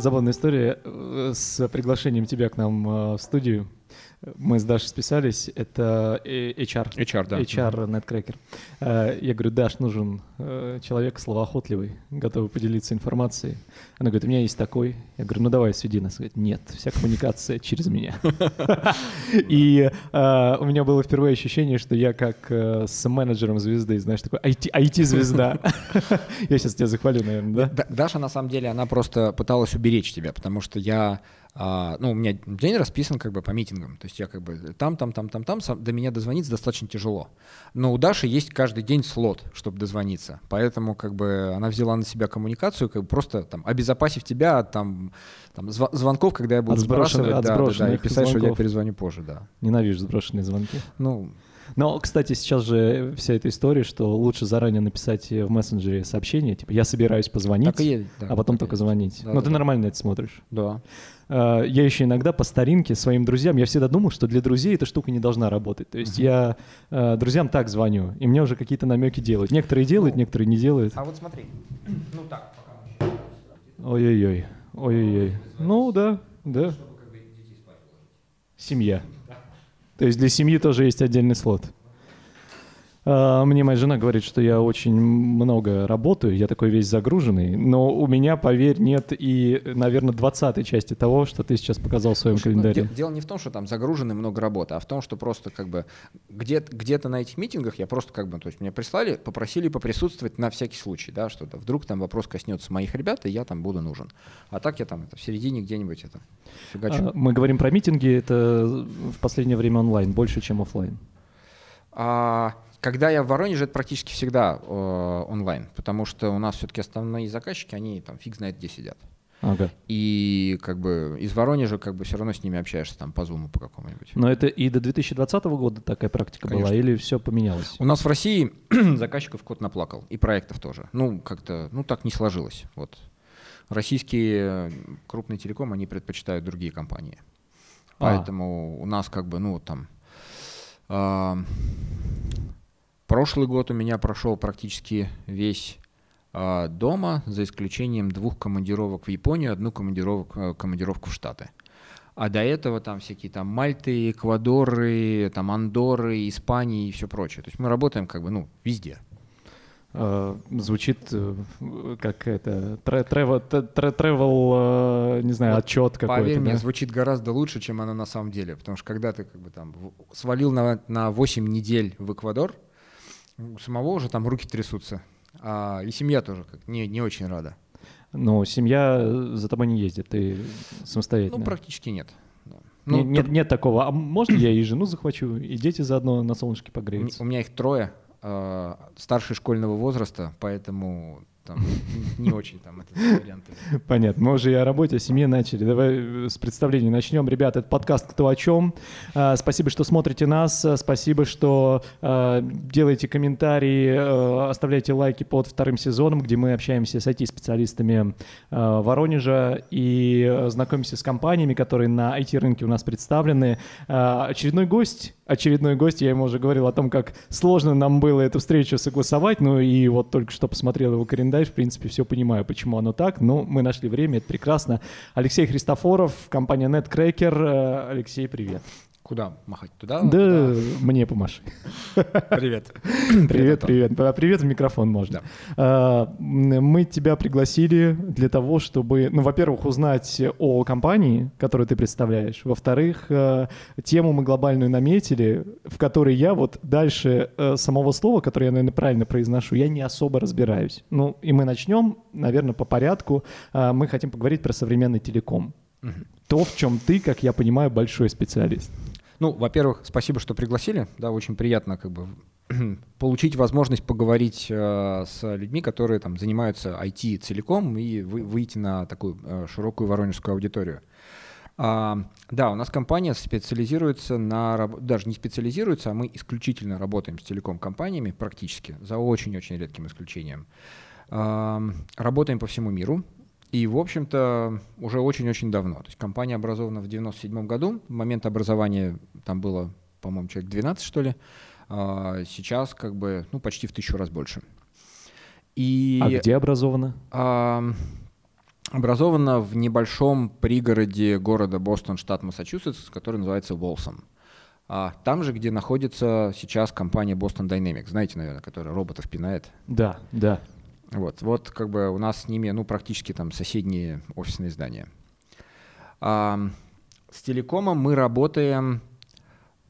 забавная история э, с приглашением тебя к нам э, в студию. Мы с Дашей списались, это э, HR. HR, да. HR Netcracker. Э, Я говорю, Даш, нужен э, человек словоохотливый, готовый поделиться информацией. Она говорит, у меня есть такой. Я говорю, ну давай, сведи нас. Говорит, нет, вся коммуникация через меня. И у меня было впервые ощущение, что я как с менеджером звезды, знаешь, такой IT IT-звезда. Я сейчас тебя захвалю, наверное? Да- Даша, на самом деле, она просто пыталась уберечь тебя, потому что я, а, ну, у меня день расписан как бы по митингам, то есть я как бы там, там, там, там, там, сам- до меня дозвониться достаточно тяжело. Но у Даши есть каждый день слот, чтобы дозвониться, поэтому как бы она взяла на себя коммуникацию, как бы просто там обезопасив тебя от там, там зва- звонков, когда я буду От сбрасывать, от да, да, да, и писать, что я звонков. перезвоню позже, да. Ненавижу сброшенные звонки. Ну, Но, кстати, сейчас же вся эта история, что лучше заранее написать в мессенджере сообщение, типа «я собираюсь позвонить», так и есть. да, а потом только есть. звонить. Да, Но да, ты да. нормально это смотришь. Да. А, Я еще иногда по старинке своим друзьям, я всегда думал, что для друзей эта штука не должна работать. То есть я э, друзьям так звоню, и мне уже какие-то намеки делают. Некоторые делают, некоторые не делают. А вот смотри, ну так, пока Ой-ой-ой, ой-ой-ой. Ну да, да. Семья. То есть для семьи тоже есть отдельный слот. А, Мне моя жена говорит, что я очень много работаю, я такой весь загруженный, но у меня, поверь, нет и, наверное, двадцатой части того, что ты сейчас показал в своем Слушай, ну, календаре. де- дело не в том, что там загружено и много работы, а в том, что просто как бы где- где-то на этих митингах я просто как бы, то есть мне прислали, попросили поприсутствовать на всякий случай, да, что-то вдруг там вопрос коснется моих ребят, и я там буду нужен. А так я там это, в середине где-нибудь это фигачу. А, Мы говорим про митинги, это в последнее время онлайн, больше, чем офлайн. А, когда я в Воронеже, это практически всегда э, онлайн, потому что у нас все-таки основные заказчики, они там фиг знает где сидят. Ага. И как бы из Воронежа как бы все равно с ними общаешься там по зуму по какому-нибудь. Но это и до 2020 года такая практика была, Конечно. или все поменялось? У нас в России заказчиков кот наплакал, и проектов тоже. Ну, как-то, ну, так не сложилось. Вот. Российские э, крупные телеком, они предпочитают другие компании. А. Поэтому у нас как бы, ну, там... а, прошлый год у меня прошел практически весь а, дома, за исключением двух командировок в Японию, одну командировок, э, командировку в Штаты. А до этого там всякие там Мальты, Эквадоры, там Андоры, Испании и все прочее. То есть мы работаем как бы, ну, везде. Э, Звучит э, как это тре- тревел, э, не знаю, отчет Поверь какой-то. мне, да? звучит гораздо лучше, чем оно на самом деле. Потому что когда ты как бы там свалил на, на 8 недель в Эквадор, у самого уже там руки трясутся. А, и семья тоже как, не, не очень рада. Но семья э, за тобой не ездит, ты самостоятельно. Ну, практически нет. Ну, нет, то- нет такого. А можно я и жену захвачу, и дети заодно на солнышке погреются? у меня их трое, э, старше школьного возраста, поэтому там не очень там этот вариант. Понятно. Мы уже и о работе, о семье начали. Давай э, с представления начнем. Ребята, это подкаст «Кто о чем?». А, Спасибо, что смотрите нас. А, Спасибо, что делаете комментарии, э, оставляете лайки под вторым сезоном, где мы общаемся с IT-специалистами э, Воронежа и э, знакомимся с компаниями, которые на IT-рынке у нас представлены. Очередной гость, очередной гость, я ему уже говорил о том, как сложно нам было эту встречу согласовать, ну и вот только что посмотрел его календарь, в принципе, все понимаю, почему оно так, но мы нашли время, это прекрасно. Алексей Христофоров, компания NetCracker. Э, Алексей, привет. Куда махать? Туда? Да, мне помаши. Привет. Привет, привет. А, Привет в микрофон можно. Да. А, Мы тебя пригласили для того, чтобы, ну, во-первых, узнать о компании, которую ты представляешь. Во-вторых, э, тему мы глобальную наметили, в которой я вот дальше э, самого слова, которое я, наверное, правильно произношу, я не особо разбираюсь. Ну, и мы начнем, наверное, по порядку. А, Мы хотим поговорить про современный телеком. Мгм. То, в чем ты, как я понимаю, большой специалист. Ну, во-первых, спасибо, что пригласили. Да, очень приятно как бы получить возможность поговорить э, с людьми, которые там занимаются IT целиком и вы- выйти на такую э, широкую воронежскую аудиторию. А, да, у нас компания специализируется на даже не специализируется, а мы исключительно работаем с телеком-компаниями практически, за очень-очень редким исключением. Работаем по всему миру. И, в общем-то, уже очень-очень давно. То есть компания образована в 97 году. В момент образования там было, по-моему, человек 12, что ли. А сейчас как бы, ну, почти в тысячу раз больше. И, А где образовано? а, образована в небольшом пригороде города Бостон, штат Массачусетс, который называется Волсом. А там же, где находится сейчас компания Boston Dynamics, знаете, наверное, которая роботов пинает. Да, да. Вот, вот как бы у нас с ними, ну, практически там соседние офисные здания. А, с телекомом мы работаем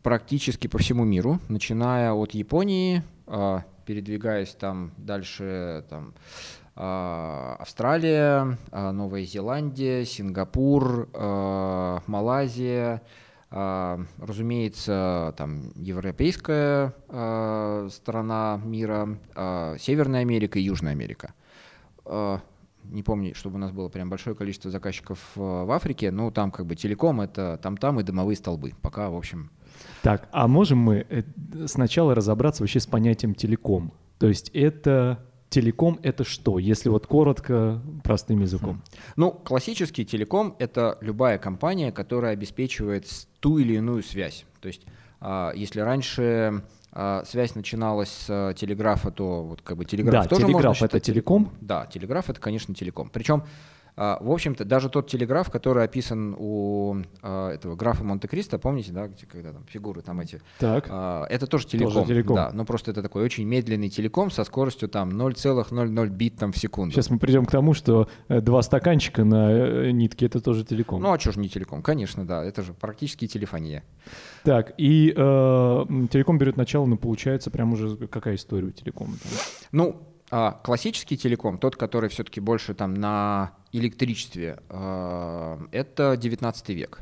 практически по всему миру, начиная от Японии, а, передвигаясь там дальше, там, а, Австралия, а, Новая Зеландия, Сингапур, а, Малайзия, разумеется, там европейская а, страна мира, а, Северная Америка и Южная Америка. Не помню, чтобы у нас было прям большое количество заказчиков в Африке, но там как бы телеком это там-там и дымовые столбы. Пока, в общем. Так, а можем мы э, сначала разобраться вообще с понятием телеком? То есть это Телеком — это что, если вот коротко, простым языком? Ну, классический телеком — это любая компания, которая обеспечивает ту или иную связь. То есть, а, если раньше а, связь начиналась с телеграфа, то вот как бы телеграф да, тоже телеграф можно это телеком? Да, телеграф — это, конечно, телеком. Причем а, в общем-то, даже тот телеграф, который описан у а, этого графа Монте-Кристо, помните, да, где, когда там фигуры там эти, так. А, это тоже телеком, тоже телеком. да, но просто это такой очень медленный телеком со скоростью там 0,00 бит там в секунду. Сейчас мы придем к тому, что э, два стаканчика на э, нитке это тоже телеком. Ну а что же не телеком? Конечно, да, это же практически телефония. Так, и э, телеком берет начало, ну получается прям уже какая история у телекома? Там? Ну, а классический телеком, тот, который все-таки больше там на электричестве, а, это 19 век.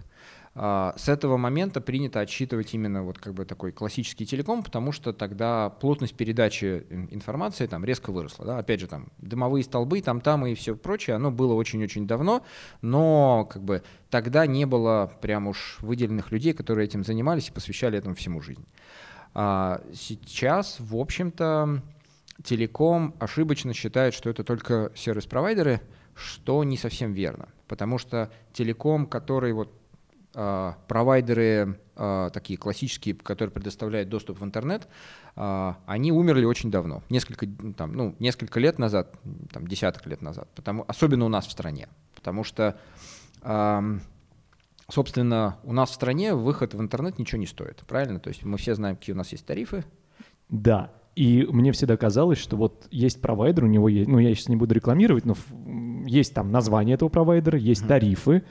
А, с этого момента принято отсчитывать именно вот как бы такой классический телеком, потому что тогда плотность передачи информации там резко выросла. Да? Опять же, там дымовые столбы, там-там и все прочее, оно было очень-очень давно, но как бы тогда не было прям уж выделенных людей, которые этим занимались и посвящали этому всему жизнь. Сейчас, в общем-то, Телеком ошибочно считает, что это только сервис-провайдеры, что не совсем верно. Потому что телеком, который вот э, провайдеры э, такие классические, которые предоставляют доступ в интернет, э, они умерли очень давно, несколько, там, ну, несколько лет назад, там, десяток лет назад, потому, особенно у нас в стране. Потому что, собственно, у нас в стране выход в интернет ничего не стоит, правильно? То есть мы все знаем, какие у нас есть тарифы. Да, и мне всегда казалось, что вот есть провайдер, у него есть, ну я сейчас не буду рекламировать, но есть там название этого провайдера, есть mm-hmm. тарифы,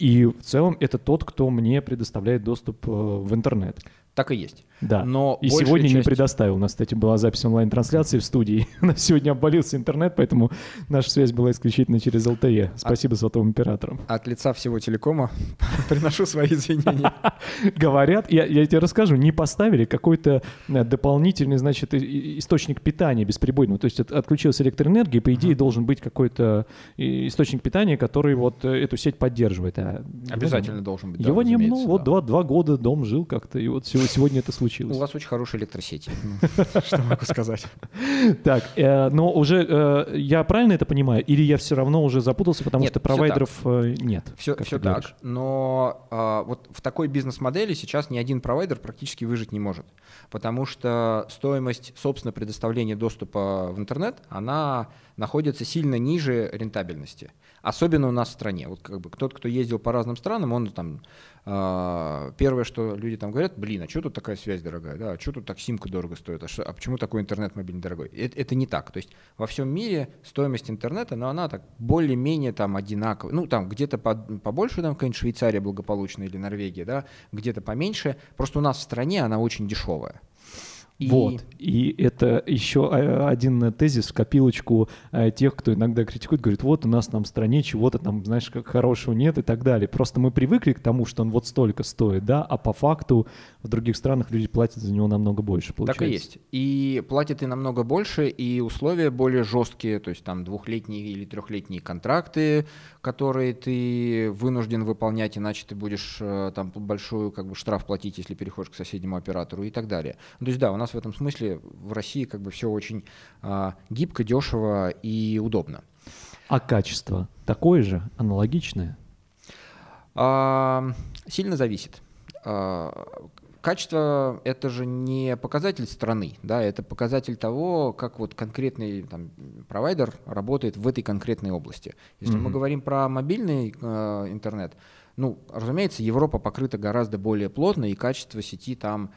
и в целом это тот, кто мне предоставляет доступ э, в интернет. Так и есть. Да. Но и сегодня часть... не предоставил. У нас, кстати, была запись онлайн-трансляции в студии. На сегодня обвалился интернет, поэтому наша связь была исключительно через LTE. Спасибо от, сотовым операторам. От лица всего телекома приношу свои извинения. Говорят, я, я тебе расскажу, не поставили какой-то э, дополнительный, значит, источник питания бесперебойного. То есть отключилась электроэнергия, по идее, должен быть какой-то источник питания, который вот э, эту сеть поддерживает. А Обязательно должен быть. Его не было. Вот два, два года дом жил как-то, и вот сегодня это случилось. У вас очень хорошие электросети. Что могу сказать? Так, э, но уже э, я правильно это понимаю? Или я все равно уже запутался, потому что провайдеров э, нет? Все так, но вот в такой бизнес-модели сейчас ни один провайдер практически выжить не может, потому что стоимость, собственно, предоставления доступа в интернет, она находится сильно ниже рентабельности. Особенно у нас в стране. Вот как бы кто-то, кто ездил по разным странам, он там первое, что люди там говорят, блин, а что тут такая связь дорогая, да, а что тут так симка дорого стоит, а, что, а почему такой интернет мобильный дорогой? Это, это не так. То есть во всем мире стоимость интернета, но она так более-менее там одинаковая. Ну там где-то по, побольше, там какая-нибудь Швейцария благополучная или Норвегия, да, где-то поменьше. Просто у нас в стране она очень дешевая. И... Вот. И это еще э, один тезис в копилочку э, тех, кто иногда критикует, говорит, вот у нас там в стране чего-то там, знаешь, как хорошего нет и так далее. Просто мы привыкли к тому, что он вот столько стоит, да, а по факту в других странах люди платят за него намного больше, получается. Так и есть. И платят и намного больше, и условия более жесткие, то есть там двухлетние или трехлетние контракты, которые ты вынужден выполнять, иначе ты будешь э, там большую как бы штраф платить, если переходишь к соседнему оператору и так далее. То есть да, у нас в этом смысле в России как бы все очень а, гибко, дешево и удобно. А качество такое же, аналогичное? А, сильно зависит. А, качество это же не показатель страны, да, это показатель того, как вот конкретный там, провайдер работает в этой конкретной области. Если mm-hmm. мы говорим про мобильный э, интернет, ну, разумеется, Европа покрыта гораздо более плотно, и качество сети там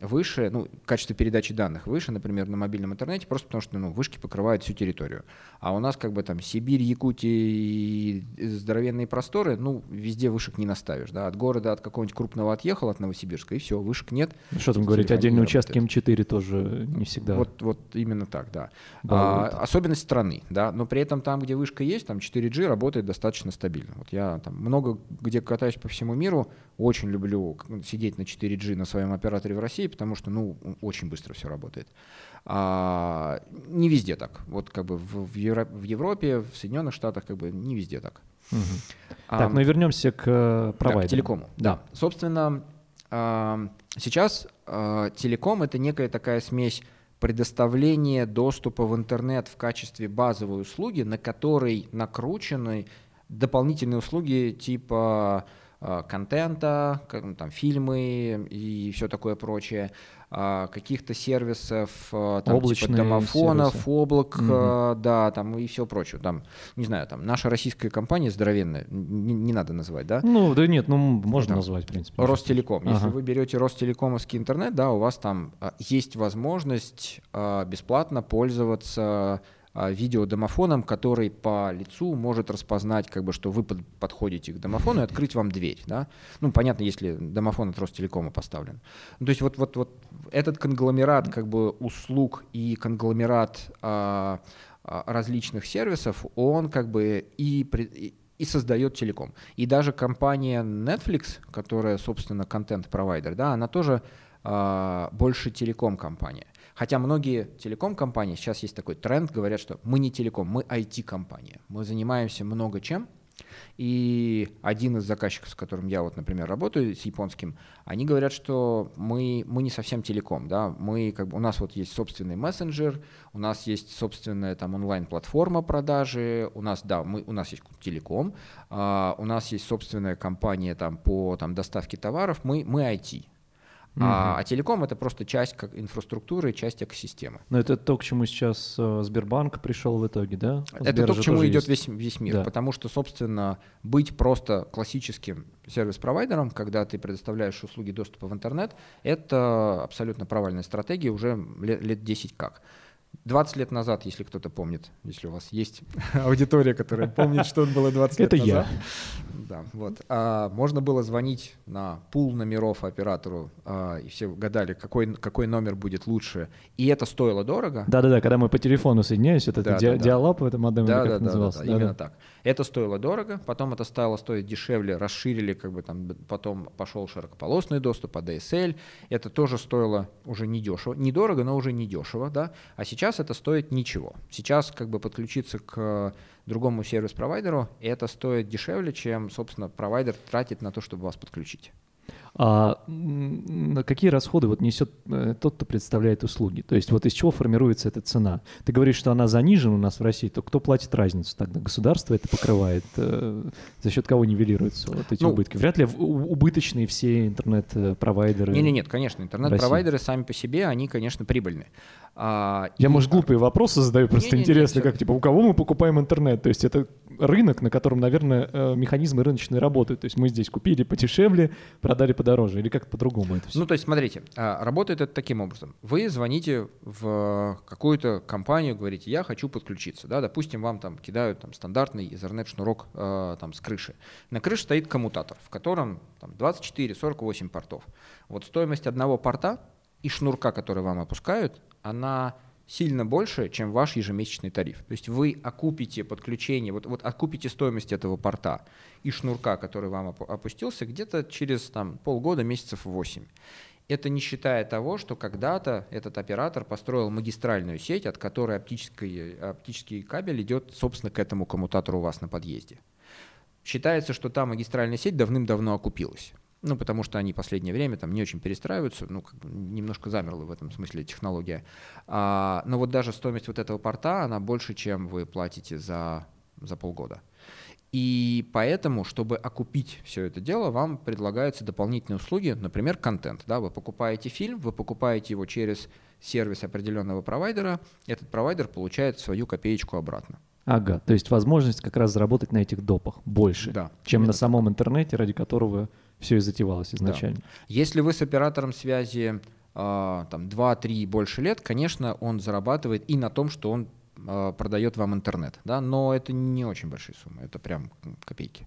выше, ну, качество передачи данных выше, например, на мобильном интернете, просто потому что ну, вышки покрывают всю территорию. А у нас как бы там Сибирь, Якутия и здоровенные просторы, ну, везде вышек не наставишь. Да? От города, от какого-нибудь крупного отъехал, от Новосибирска, и все, вышек нет. Ну, что там говорить, отдельные участки М4 тоже не всегда. Вот, вот именно так, да. А, особенность страны, да, но при этом там, где вышка есть, там 4G работает достаточно стабильно. Вот я там много где катаюсь по всему миру, очень люблю сидеть на 4G на своем операторе в России, потому что, ну, очень быстро все работает. А, не везде так. Вот как бы в, в, Евро, в Европе, в Соединенных Штатах как бы не везде так. Угу. А, так, ну и вернемся к э, провайдеру. Да, к телекому. Да. да. Собственно, а, сейчас а, телеком — это некая такая смесь предоставления доступа в интернет в качестве базовой услуги, на которой накручены дополнительные услуги типа Э, контента, ну, там, фильмы и все такое прочее, а, каких-то сервисов, э, там, типа домофонов, сервисы. облак, угу. да, там и все прочее. Там, не знаю, там наша российская компания здоровенная, не, не надо называть, да? Ну, да нет, ну можно там, назвать, в принципе. Ростелеком. Ага. Если вы берете Ростелекомовский интернет, да, у вас там есть возможность бесплатно пользоваться видеодомофоном, который по лицу может распознать, как бы, что вы под, подходите к домофону и открыть вам дверь. Да? Ну, понятно, если домофон от Ростелекома поставлен. Ну, то есть вот, вот, вот этот конгломерат как бы, услуг и конгломерат а, а, различных сервисов, он как бы и, и, и создает телеком. И даже компания Netflix, которая, собственно, контент-провайдер, да, она тоже а, больше телеком-компания. Хотя многие телеком-компании, сейчас есть такой тренд, говорят, что мы не телеком, мы IT-компания. Мы занимаемся много чем. И один из заказчиков, с которым я вот, например, работаю, с японским, они говорят, что мы, мы не совсем телеком, да, мы как бы, у нас вот есть собственный мессенджер, у нас есть собственная там онлайн-платформа продажи, у нас, да, мы, у нас есть телеком, uh, у нас есть собственная компания там по там доставке товаров, мы, мы IT, Угу. А, а телеком это просто часть как инфраструктуры, часть экосистемы. Но это то, к чему сейчас э, Сбербанк пришел в итоге, да? Это то, к чему идет весь, весь мир. Да. Потому что, собственно, быть просто классическим сервис-провайдером, когда ты предоставляешь услуги доступа в интернет, это абсолютно провальная стратегия уже лет, лет 10 как. 20 лет назад, если кто-то помнит, если у вас есть аудитория, которая помнит, что было 20 лет назад. Это я. Да, вот. А, можно было звонить на пул номеров оператору, а, и все гадали, какой, какой номер будет лучше. И это стоило дорого. Да-да-да, когда мы по телефону соединяемся, вот это да, ди- да, диалап, это модем, да, да, да, назывался. Да, да, да, именно так. Это стоило дорого, потом это стало стоить дешевле, расширили, как бы там, потом пошел широкополосный доступ, ADSL. Это тоже стоило уже недешево. Недорого, но уже недешево, да. А Сейчас это стоит ничего. Сейчас как бы подключиться к другому сервис-провайдеру, и это стоит дешевле, чем, собственно, провайдер тратит на то, чтобы вас подключить. А какие расходы вот несет э, тот, кто представляет услуги? То есть вот из чего формируется эта цена? Ты говоришь, что она занижена у нас в России, то кто платит разницу тогда? Государство это покрывает? Э, за счет кого нивелируются вот эти ну, убытки? Вряд ли убыточные все интернет-провайдеры. Нет, нет, нет, конечно, интернет-провайдеры сами по себе, они, конечно, прибыльны. А, Я, и... может, глупые вопросы задаю, просто не, интересно, не, не, как, типа, у кого мы покупаем интернет? То есть это рынок, на котором, наверное, э, механизмы рыночные работают. То есть мы здесь купили подешевле, продали подороже, или как по-другому это все? Ну, то есть, смотрите, а, работает это таким образом. Вы звоните в какую-то компанию, говорите, я хочу подключиться, да, допустим, вам там кидают там стандартный Ethernet-шнурок э, там с крыши. На крыше стоит коммутатор, в котором там 24-48 портов. Вот стоимость одного порта и шнурка, который вам опускают, она сильно больше, чем ваш ежемесячный тариф. То есть вы окупите подключение, вот, вот окупите стоимость этого порта и шнурка, который вам опустился, где-то через там, полгода, месяцев 8. Это не считая того, что когда-то этот оператор построил магистральную сеть, от которой оптический, оптический кабель идет, собственно, к этому коммутатору у вас на подъезде. Считается, что та магистральная сеть давным-давно окупилась. Ну, потому что они последнее время там не очень перестраиваются, ну, как бы немножко замерла в этом смысле технология. А, но вот даже стоимость вот этого порта, она больше, чем вы платите за, за полгода. И поэтому, чтобы окупить все это дело, вам предлагаются дополнительные услуги, например, контент. Да? Вы покупаете фильм, вы покупаете его через сервис определенного провайдера, этот провайдер получает свою копеечку обратно. Ага, то есть возможность как раз заработать на этих допах больше, Да, чем на самом интернете, ради которого все и затевалось изначально. Если вы с оператором связи а, там 2-3 и больше лет, конечно, он зарабатывает и на том, что он а, продает вам интернет, да, но это не очень большие суммы, это прям копейки.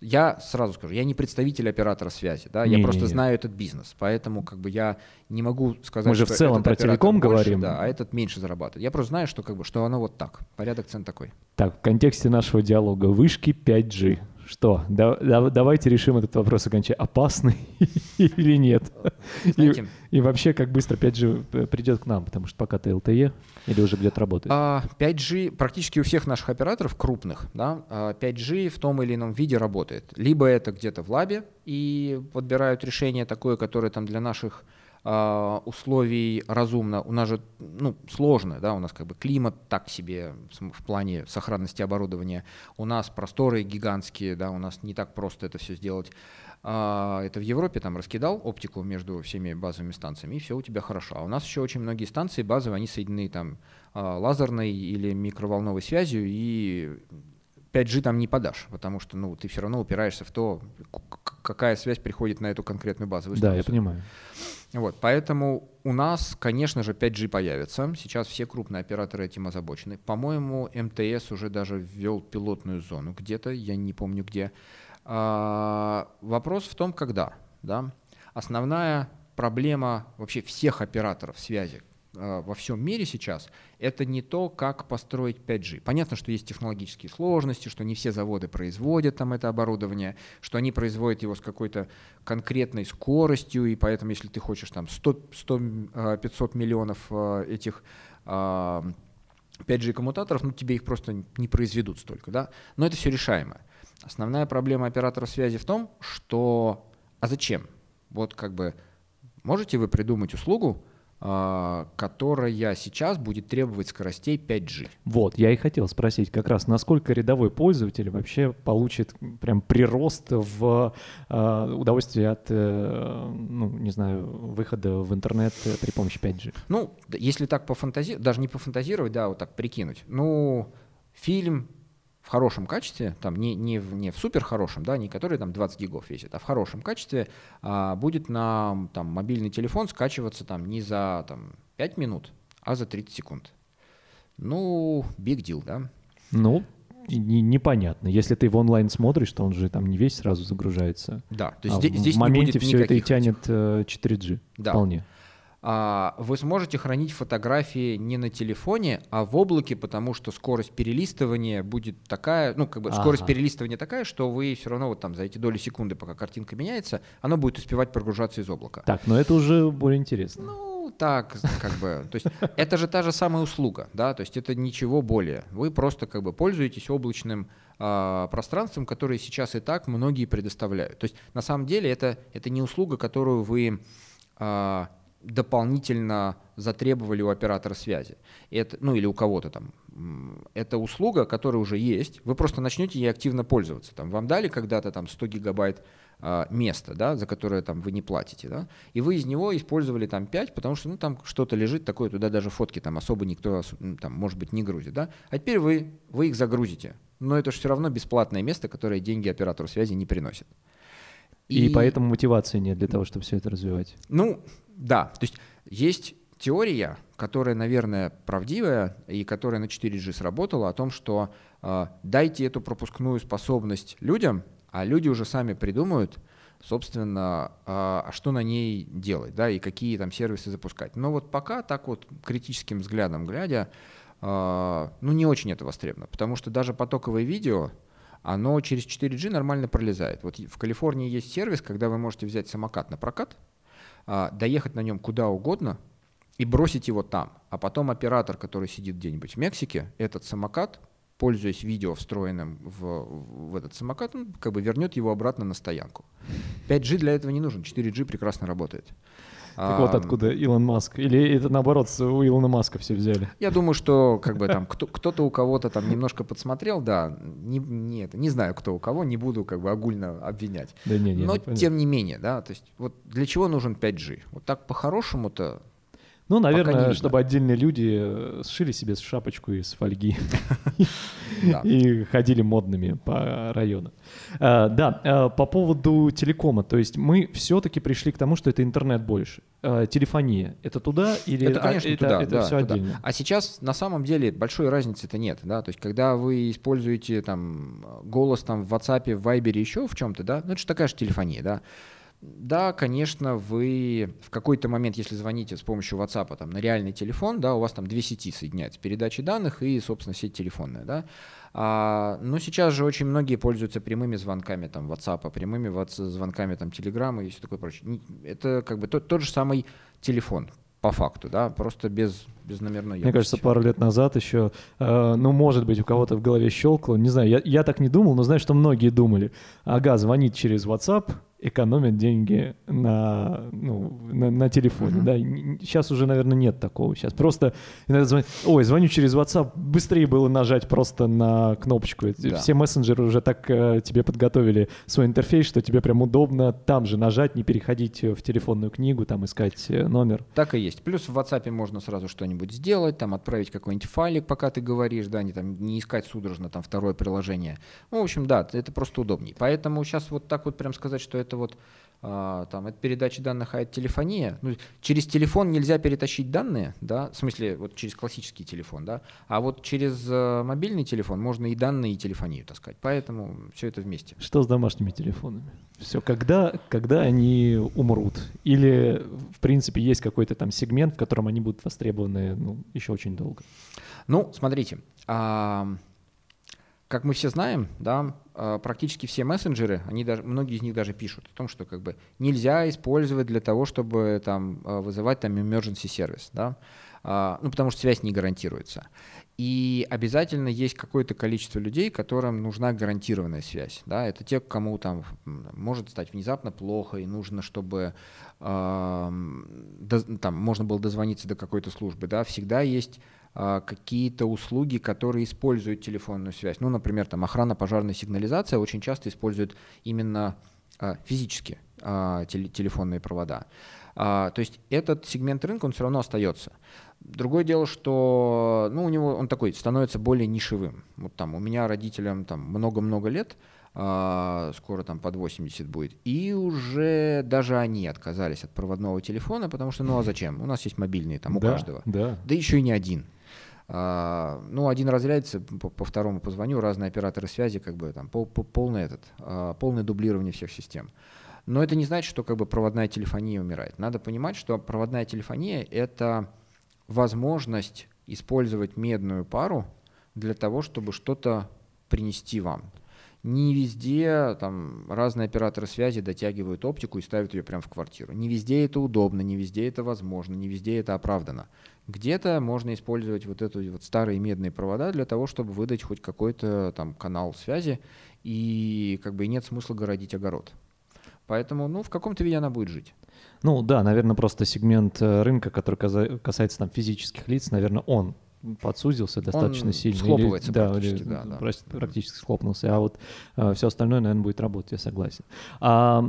Я сразу скажу, я не представитель оператора связи, да, я Не-не-не. просто знаю этот бизнес, поэтому как бы я не могу сказать, Мы же в целом про телеком больше, говорим. да, а этот меньше зарабатывает. Я просто знаю, что как бы что оно вот так, порядок цен такой. Так, в контексте нашего диалога вышки 5G. Что? Да- да- давайте решим этот вопрос окончательно. Опасный или нет? И, Знаете, и вообще, как быстро 5G п- придет к нам? Потому что пока ты LTE или уже где-то работает? А, 5G практически у всех наших операторов крупных, да, а, 5G в том или ином виде работает. Либо это где-то в лабе и подбирают решение такое, которое там для наших а, условий разумно. У нас же ну, сложно, да, у нас как бы климат так себе в плане сохранности оборудования. У нас просторы гигантские, да, у нас не так просто это все сделать. А, это в Европе там раскидал оптику между всеми базовыми станциями, и все у тебя хорошо. А у нас еще очень многие станции базовые, они соединены там а, лазерной или микроволновой связью, и 5G там не подашь, потому что ну, ты все равно упираешься в то, какая связь приходит на эту конкретную базовую Да, я понимаю. Вот, поэтому у нас, конечно же, 5G появится. Сейчас все крупные операторы этим озабочены. По-моему, МТС уже даже ввел пилотную зону где-то, я не помню где. А, вопрос в том, когда. Да? Основная проблема вообще всех операторов связи во всем мире сейчас это не то, как построить 5G. Понятно, что есть технологические сложности, что не все заводы производят там это оборудование, что они производят его с какой-то конкретной скоростью, и поэтому, если ты хочешь там 100, 100, а, 500 миллионов а, этих а, 5G коммутаторов, ну тебе их просто не произведут столько, да. Но это все решаемо. Основная проблема оператора связи в том, что а зачем? Вот как бы можете вы придумать услугу, а, которая сейчас будет требовать скоростей 5G? Вот, я и хотел спросить как раз, насколько рядовой пользователь вообще получит прям прирост в э, удовольствие от, э, ну, не знаю, выхода в интернет э, при помощи 5G? Ну, если так пофантазировать, даже не пофантазировать, да, вот так прикинуть. Ну, фильм в хорошем качестве, там не, не, в, не в супер хорошем, да, не который там 20 гигов весит, а в хорошем качестве а, будет на там, мобильный телефон скачиваться там не за там, 5 минут, а за 30 секунд. Ну, big deal, да. Ну, не- непонятно. Если ты в онлайн смотришь, то он же там не весь сразу загружается. Да, то есть А здесь, в здесь не моменте будет все это и этих- тянет э, 4G. Да. Вполне. А, Вы сможете хранить фотографии не на телефоне, а в облаке, потому что скорость перелистывания будет такая, ну, как бы скорость Ага. перелистывания такая, что вы все равно вот там за эти доли секунды, пока картинка меняется, оно будет успевать прогружаться из облака. Так, но это уже более интересно. Ну, так, как бы, то есть это же та же самая услуга, да, то есть это ничего более. Вы просто как бы пользуетесь облачным а, пространством, которое сейчас и так многие предоставляют. То есть на самом деле это, это не услуга, которую вы а, дополнительно затребовали у оператора связи. Это, ну или у кого-то там. Это услуга, которая уже есть. Вы просто начнете ей активно пользоваться. Там, вам дали когда-то там 100 гигабайт а, места, да, за которое там вы не платите, да, и вы из него использовали там 5, потому что ну, там что-то лежит такое, туда даже фотки там особо никто там, может быть, не грузит. Да? А теперь вы, вы их загрузите. Но это же все равно бесплатное место, которое деньги оператору связи не приносит. И, поэтому мотивации нет для того, чтобы все это развивать. Ну, да. То есть есть теория, которая, наверное, правдивая и которая на 4G сработала, о том, что э, дайте эту пропускную способность людям, а люди уже сами придумают, собственно, а что на ней делать, да, и какие там сервисы запускать. Но вот пока так вот критическим взглядом глядя, а, ну не очень это востребовано, потому что даже потоковое видео, оно через 4G нормально пролезает. Вот в Калифорнии есть сервис, когда вы можете взять самокат на прокат, а, доехать на нем куда угодно и бросить его там. А потом оператор, который сидит где-нибудь в Мексике, этот самокат, пользуясь видео, встроенным в, в этот самокат, он как бы вернет его обратно на стоянку. 5G для этого не нужен, 4G прекрасно работает. Так вот откуда Илон Маск. Или это наоборот, у Илона Маска все взяли? Я думаю, что как бы там кто, кто-то у кого-то там немножко подсмотрел, да, не, не, это, не знаю, кто у кого, не буду как бы огульно обвинять. Да не, не, Но тем не менее, да, то есть вот для чего нужен 5G? Вот так по-хорошему-то ну, наверное, чтобы отдельные люди э, сшили себе шапочку из фольги и ходили модными по району. А, да, а, по поводу телекома. То есть мы все-таки пришли к тому, что это интернет больше. Телефония — это туда или это, конечно, туда, это все отдельно? А сейчас на самом деле большой разницы-то нет. Да? То есть когда вы используете там, голос там, в WhatsApp, в Viber, еще в чем-то, да, ну это же такая же телефония, да, да, конечно, вы в какой-то момент, если звоните с помощью WhatsApp там, на реальный телефон, да, у вас там две сети соединяются, передачи данных и, собственно, сеть телефонная, да. А, но сейчас же очень многие пользуются прямыми звонками там WhatsApp, прямыми звонками там Telegram и все такое прочее. Это как бы тот, тот же самый телефон, по факту, да, просто без, без номерной. Мне кажется, пару лет назад еще, э, ну, может быть, у кого-то в голове щелкало, не знаю, я, я так не думал, но знаю, что многие думали, ага, звонить через WhatsApp, экономят деньги на, ну, на, на телефоне. Uh-huh. Да? Сейчас уже, наверное, нет такого. Сейчас просто иногда звонят, ой, звоню через WhatsApp, быстрее было нажать просто на кнопочку. Да. Все мессенджеры уже так э, тебе подготовили свой интерфейс, что тебе прям удобно там же нажать, не переходить в телефонную книгу, там искать э, номер. Так и есть. Плюс в WhatsApp можно сразу что-нибудь сделать, там отправить какой-нибудь файлик, пока ты говоришь, да, не, там, не искать судорожно там второе приложение. Ну, в общем, да, это просто удобней. Поэтому сейчас вот так вот прям сказать, что это это вот а, там, это передача данных, а это телефония. Ну, через телефон нельзя перетащить данные, да, в смысле, вот через классический телефон, да, а вот через э, мобильный телефон можно и данные, и телефонию таскать. Поэтому все это вместе. Что с домашними телефонами? Все, когда, когда они умрут? Или, в принципе, есть какой-то там сегмент, в котором они будут востребованы ну, еще очень долго? Ну, смотрите, а, как мы все знаем, да, а, практически все мессенджеры, они даже, многие из них даже пишут о том, что как бы нельзя использовать для того, чтобы там а, вызывать там emergency сервис, да, а, ну потому что связь не гарантируется. И обязательно есть какое-то количество людей, которым нужна гарантированная связь. Да? Это те, кому там может стать внезапно плохо, и нужно, чтобы э, до, там, можно было дозвониться до какой-то службы. Да? Всегда есть какие-то услуги, которые используют телефонную связь. Ну, например, там охрана пожарная сигнализация очень часто используют именно а, физически а, телефонные провода. То есть этот сегмент рынка, он все равно остается. Другое дело, что ну, у него он такой становится более нишевым. Вот там у меня родителям там много-много лет, скоро там под 80 будет, и уже даже они отказались от проводного телефона, потому что ну а зачем? У нас есть мобильные там у да, каждого. Да. да еще и не один. А, ну, один разрядится, по, по второму позвоню, разные операторы связи, как бы там пол, пол, полный этот, а, полное дублирование всех систем. Но это не значит, что как бы проводная телефония умирает. Надо понимать, что проводная телефония — это возможность использовать медную пару для того, чтобы что-то принести вам. Не везде там разные операторы связи дотягивают оптику и ставят ее прямо в квартиру. Не везде это удобно, не везде это возможно, не везде это оправдано. Где-то можно использовать вот эти вот старые медные провода для того, чтобы выдать хоть какой-то там канал связи, и как бы и нет смысла городить огород. Поэтому, ну, в каком-то виде она будет жить. Ну да, наверное, просто сегмент э, рынка, который касается там физических лиц, наверное, он подсузился достаточно Он сильно. Схлопывается или, да, практически, или, да, да. Практически схлопнулся. А вот э, все остальное, наверное, будет работать, я согласен. А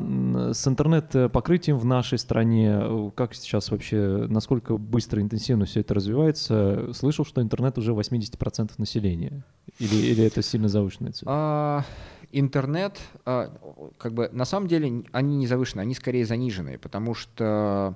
с интернет-покрытием в нашей стране, э, как сейчас вообще, насколько быстро, интенсивно все это развивается? Слышал, что интернет уже 80% населения. Или, или это сильно завышенная цифра? А, интернет, а, как бы, на самом деле, они не завышенные, они скорее заниженные, потому что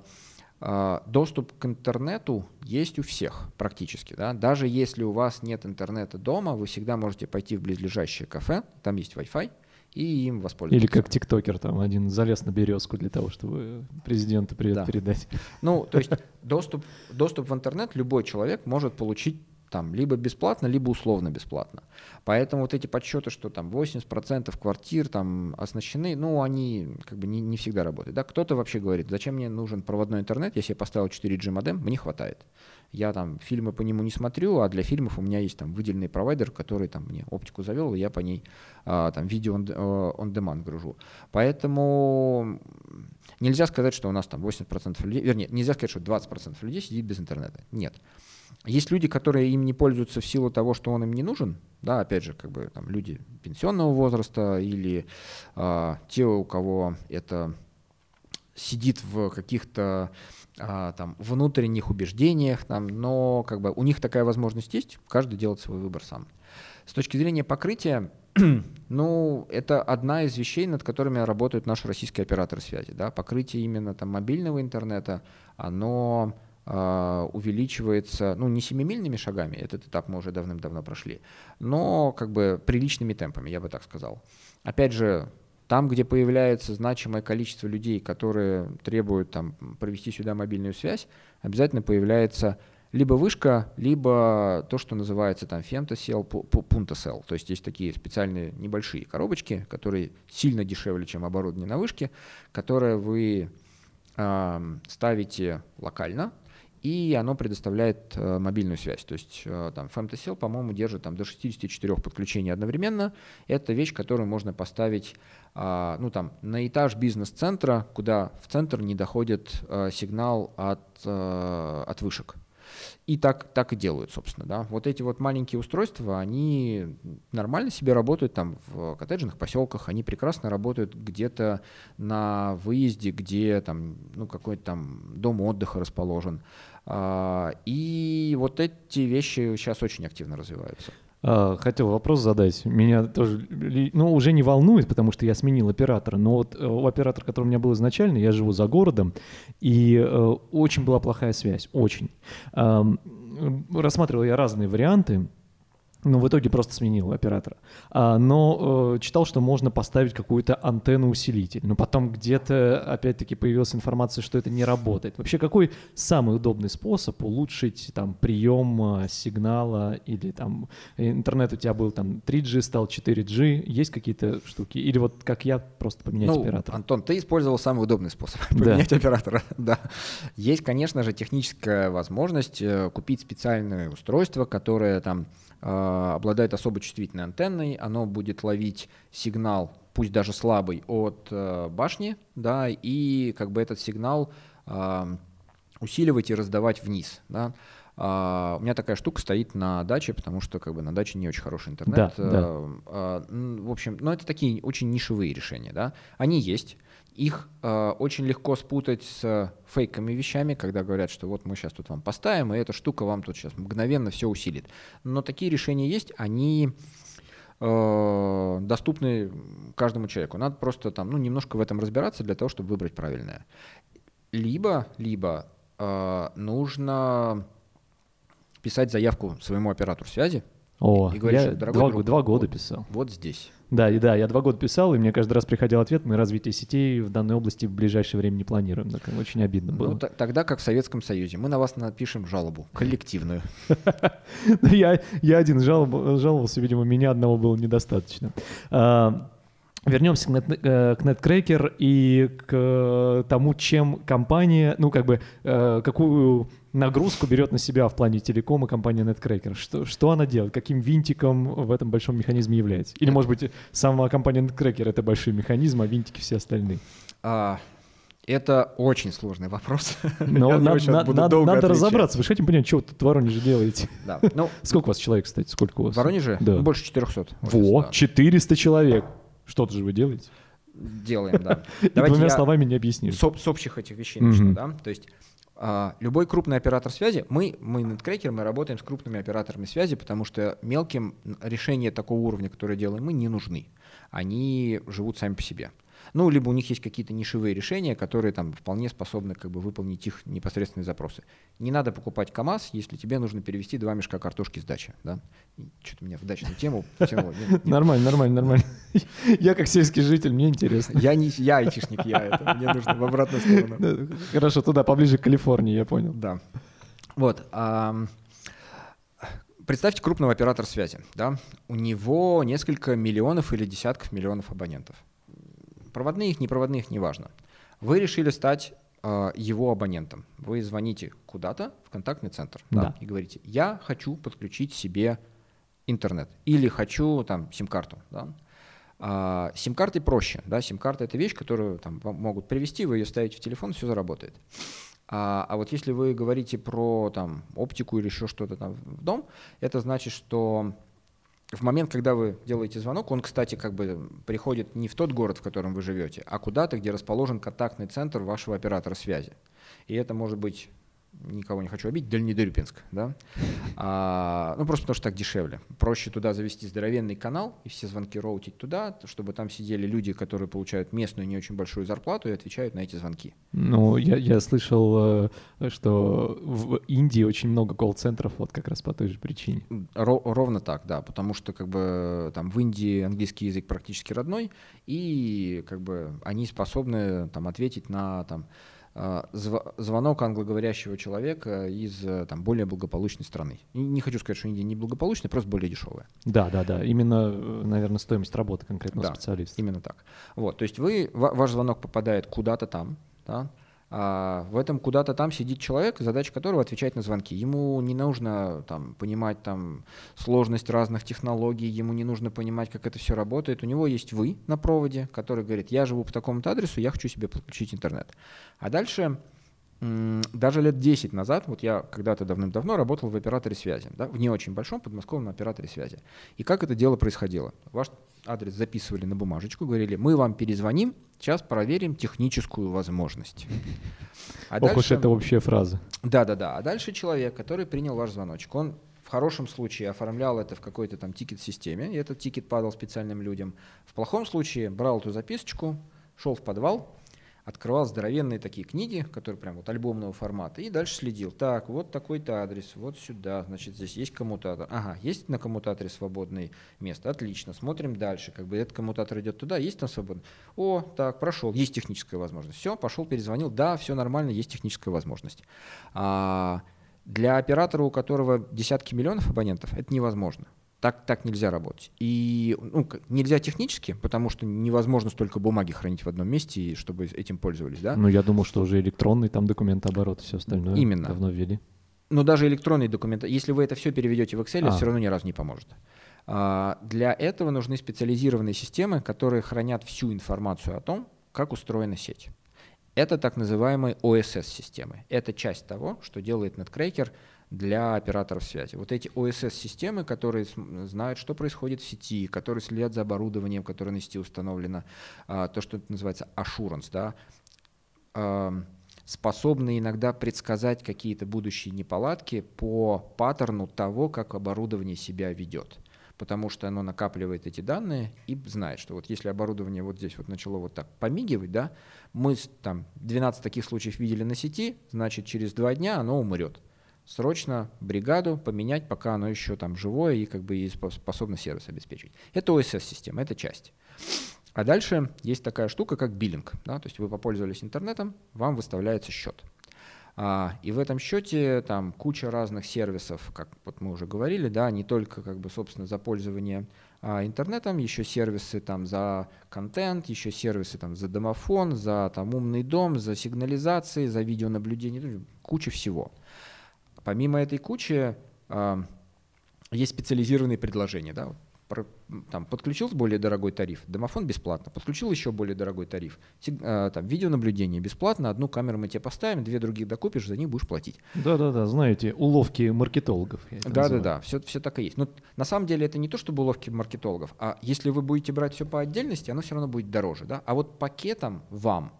доступ к интернету есть у всех практически. Да? Даже если у вас нет интернета дома, вы всегда можете пойти в близлежащее кафе, там есть Wi-Fi, и им воспользоваться. Или как тиктокер, там один залез на березку для того, чтобы президенту привет да. передать. Ну, то есть доступ, доступ в интернет любой человек может получить там либо бесплатно, либо условно бесплатно. Поэтому вот эти подсчеты, что там 80% квартир там оснащены, ну, они как бы не, не всегда работают. Да? Кто-то вообще говорит, зачем мне нужен проводной интернет, если я поставил 4G модем, мне хватает. Я там фильмы по нему не смотрю, а для фильмов у меня есть там выделенный провайдер, который там мне оптику завел, и я по ней а, там видео on, on demand гружу. Поэтому нельзя сказать, что у нас там 80% людей, вернее, нельзя сказать, что 20% людей сидит без интернета. Нет. Есть люди, которые им не пользуются в силу того, что он им не нужен, да, опять же, как бы там люди пенсионного возраста или а, те, у кого это сидит в каких-то а, там внутренних убеждениях, там, но как бы у них такая возможность есть, каждый делает свой выбор сам. С точки зрения покрытия, ну, это одна из вещей, над которыми работают наши российские операторы связи. Да? Покрытие именно там, мобильного интернета, оно увеличивается, ну, не семимильными шагами, этот этап мы уже давным-давно прошли, но как бы приличными темпами, я бы так сказал. Опять же, там, где появляется значимое количество людей, которые требуют там, провести сюда мобильную связь, обязательно появляется либо вышка, либо то, что называется там фемтосел, пунтосел. То есть есть такие специальные небольшие коробочки, которые сильно дешевле, чем оборудование на вышке, которые вы э, ставите локально, и оно предоставляет э, мобильную связь. То есть э, там FemTSL, по-моему, держит там до 64 подключений одновременно. Это вещь, которую можно поставить э, ну, там, на этаж бизнес-центра, куда в центр не доходит э, сигнал от, э, от вышек. И так, так и делают, собственно. Да. Вот эти вот маленькие устройства, они нормально себе работают там в коттеджных поселках, они прекрасно работают где-то на выезде, где там, ну, какой-то там дом отдыха расположен. А, и вот эти вещи сейчас очень активно развиваются. А, хотел вопрос задать. Меня тоже, ну, уже не волнует, потому что я сменил оператора. Но вот э, у оператора, который у меня был изначально, я живу за городом, и э, очень была плохая связь, очень. Рассматривал я разные варианты. Ну, в итоге просто сменил оператора. А, но э, читал, что можно поставить какую-то антенну-усилитель. Но потом где-то, опять-таки, появилась информация, что это не работает. Вообще, какой самый удобный способ улучшить там прием э, сигнала или там интернет у тебя был там 3G, стал 4G? Есть какие-то штуки? Или вот как я, просто поменять ну, оператора? Антон, ты использовал самый удобный способ поменять да. оператора. да. Есть, конечно же, техническая возможность э, купить специальное устройство, которое там обладает особо чувствительной антенной, оно будет ловить сигнал, пусть даже слабый, от э, башни, да, и как бы этот сигнал э, усиливать и раздавать вниз, да. Uh, у меня такая штука стоит на даче, потому что как бы на даче не очень хороший интернет. Да, uh, да. Uh, в общем, но это такие очень нишевые решения, да. Они есть. Их э, очень легко спутать с фейковыми вещами, когда говорят, что вот мы сейчас тут вам поставим, и эта штука вам тут сейчас мгновенно все усилит. Но такие решения есть, они э, доступны каждому человеку. Надо просто там, ну, немножко в этом разбираться для того, чтобы выбрать правильное. Либо, либо э, нужно писать заявку своему оператору связи, о, и говоришь, я дорогой два, друг, два года вот, писал. Вот здесь. Да, и да, я два года писал, и мне каждый раз приходил ответ, мы развитие сетей в данной области в ближайшее время не планируем. Так, очень обидно ну, было. Ну, тогда как в Советском Союзе. Мы на вас напишем жалобу, коллективную. Я один жаловался, видимо, меня одного было недостаточно. А, вернемся к, нет, э, к NetCracker и к тому, чем компания, ну, как бы, э, какую нагрузку берет на себя в плане телекома компания NetCracker? Что, что она делает? Каким винтиком в этом большом механизме является? Или, может быть, сама компания NetCracker — это большой механизм, а винтики все остальные? А, это очень сложный вопрос. Но надо, надо, надо, надо разобраться. Вы хотите понять, что вы тут в Воронеже делаете? Да. Ну, Сколько у вас человек, кстати? Сколько у вас? В Воронеже? Да. Ну, больше 400. Во, да. 400 человек. Что-то же вы делаете? Делаем, да. И двумя словами не объяснишь. С, общих этих вещей начну, да. То есть любой крупный оператор связи, мы, мы NetCracker, мы работаем с крупными операторами связи, потому что мелким решения такого уровня, которые делаем мы, не нужны. Они живут сами по себе. Ну, либо у них есть какие-то нишевые решения, которые там вполне способны как бы выполнить их непосредственные запросы. Не надо покупать КАМАЗ, если тебе нужно перевести два мешка картошки с дачи. Да? Что-то меня в дачную тему потянуло. Нормально, нормально, нормально. Я как сельский житель, мне интересно. Я не я айтишник, я это. Мне нужно в обратную сторону. Хорошо, туда, поближе к Калифорнии, я понял. Да. Вот представьте крупного оператора связи, да, у него несколько миллионов или десятков миллионов абонентов. Проводные их, непроводные их, неважно. Вы решили стать э, его абонентом. Вы звоните куда-то в контактный центр да, Да. и говорите, я хочу подключить себе интернет или хочу там сим-карту. Да. А, сим-карты проще. Да? Сим-карта — это вещь, которую там, вам могут привести, вы ее ставите в телефон, все заработает. А, а вот если вы говорите про там, оптику или еще что-то там в дом, это значит, что в момент, когда вы делаете звонок, он, кстати, как бы приходит не в тот город, в котором вы живете, а куда-то, где расположен контактный центр вашего оператора связи. И это может быть никого не хочу обидеть, Дальнедырпинск, да, а, ну просто потому что так дешевле. Проще туда завести здоровенный канал и все звонки роутить туда, чтобы там сидели люди, которые получают местную не очень большую зарплату и отвечают на эти звонки. Ну, я, я слышал, э, что в Индии очень много колл-центров вот как раз по той же причине. Ро- ровно так, да, потому что как бы там в Индии английский язык практически родной, и как бы они способны там ответить на там звонок англоговорящего человека из э, там более благополучной страны. И Не хочу сказать, что Индия не благополучная, просто более дешевая. Да, да, да. Именно, э, наверное, стоимость работы конкретного Да, специалиста. Именно так. Вот, то есть вы, ва- ваш звонок попадает куда-то там, да, а в этом куда-то там сидит человек, задача которого отвечать на звонки. Ему не нужно там, понимать там, сложность разных технологий, ему не нужно понимать, как это все работает. У него есть вы на проводе, который говорит, я живу по такому-то адресу, я хочу себе подключить интернет. А дальше даже лет 10 назад, вот я когда-то давным-давно работал в операторе связи, да, в не очень большом подмосковном операторе связи. И как это дело происходило? Ваш адрес записывали на бумажечку, говорили, мы вам перезвоним, сейчас проверим техническую возможность. А Ох уж дальше- это общая фраза. да-да-да. А дальше человек, который принял ваш звоночек, он в хорошем случае оформлял это в какой-то там тикет-системе, и этот тикет падал специальным людям. В плохом случае брал эту записочку, шел в подвал, открывал здоровенные такие книги, которые прям вот альбомного формата, и дальше следил. Так, вот такой-то адрес, вот сюда, значит, здесь есть коммутатор. Ага, есть на коммутаторе свободное место, отлично, смотрим дальше. Как бы этот коммутатор идет туда, есть там свободно. О, так, прошел, есть техническая возможность. Все, пошел, перезвонил, да, все нормально, есть техническая возможность. А, для оператора, у которого десятки миллионов абонентов, это невозможно. Так, так нельзя работать. И ну, нельзя технически, потому что невозможно столько бумаги хранить в одном месте, и чтобы этим пользовались, да? Ну, я думал, что уже электронный там документооборот и все остальное Именно. давно ввели. Но даже электронный документ, если вы это все переведете в Excel, А. все равно ни разу не поможет. А, Для этого нужны специализированные системы, которые хранят всю информацию о том, как устроена сеть. Это так называемые OSS-системы. Это часть того, что делает Netcracker для операторов связи. Вот эти OSS-системы, которые знают, что происходит в сети, которые следят за оборудованием, которое на сети установлено, а, то, что называется assurance, да, ам, способны иногда предсказать какие-то будущие неполадки по паттерну того, как оборудование себя ведет. Потому что оно накапливает эти данные и знает, что вот если оборудование вот здесь вот начало вот так помигивать, да, мы там 12 таких случаев видели на сети, значит через два дня оно умрет. Срочно бригаду поменять, пока оно еще там живое и как бы и спос- способно сервис обеспечить. Это OSS-система, это часть. А дальше есть такая штука, как биллинг. Да? То есть вы попользовались интернетом, вам выставляется счет. А, и в этом счете там куча разных сервисов, как вот мы уже говорили, да, не только как бы, собственно, за пользование а, интернетом, еще сервисы там за контент, еще сервисы там за домофон, за там умный дом, за сигнализации, за видеонаблюдение, куча всего. Помимо этой кучи а, есть специализированные предложения, да, там, подключил более дорогой тариф, домофон бесплатно, подключил еще более дорогой тариф, а, там, видеонаблюдение бесплатно, одну камеру мы тебе поставим, две других докупишь, за них будешь платить. Да-да-да, знаете, уловки маркетологов. Да-да-да, все, все так и есть. Но на самом деле это не то, чтобы уловки маркетологов, а если вы будете брать все по отдельности, оно все равно будет дороже. Да? А вот пакетом вам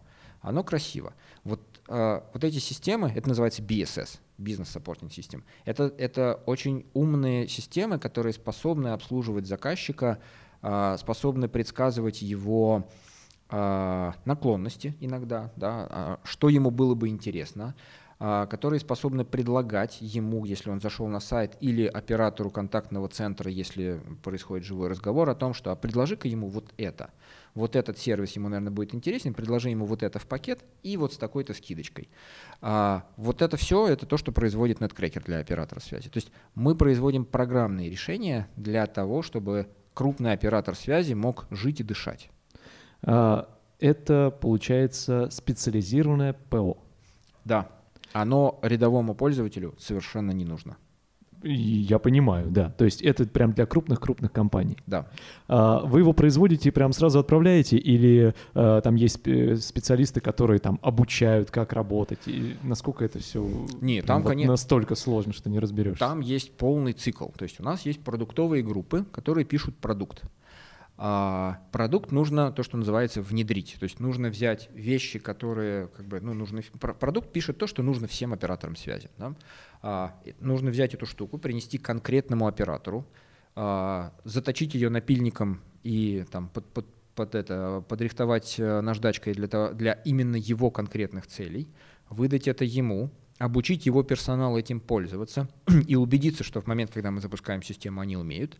оно красиво. Вот, вот эти системы, это называется BSS, Business Supporting System, это, это очень умные системы, которые способны обслуживать заказчика, э, способны предсказывать его э, наклонности иногда, да, а, что ему было бы интересно, а, которые способны предлагать ему, если он зашел на сайт, или оператору контактного центра, если происходит живой разговор о том, что а предложи-ка ему вот это. Вот этот сервис ему, наверное, будет интересен, предложи ему вот это в пакет и вот с такой-то скидочкой. А, вот это все, это то, что производит NetCracker для оператора связи. То есть мы производим программные решения для того, чтобы крупный оператор связи мог жить и дышать. А, это, получается, специализированное ПО. Да, оно рядовому пользователю совершенно не нужно. Я понимаю, да. То есть это прям для крупных-крупных компаний. Да. А, вы его производите и прям сразу отправляете, или а, там есть специалисты, которые там обучают, как работать? И насколько это все не, там, вот конечно, настолько сложно, что не разберешься? Там есть полный цикл. То есть у нас есть продуктовые группы, которые пишут продукт. А продукт нужно то, что называется внедрить. То есть нужно взять вещи, которые как бы, ну, нужны. Продукт пишет то, что нужно всем операторам связи. Да? А, нужно взять эту штуку, принести конкретному оператору, а, заточить ее напильником и там под, под, под это подрихтовать э, наждачкой для, того, для именно его конкретных целей, выдать это ему, обучить его персонал этим пользоваться и убедиться, что в момент, когда мы запускаем систему, они умеют.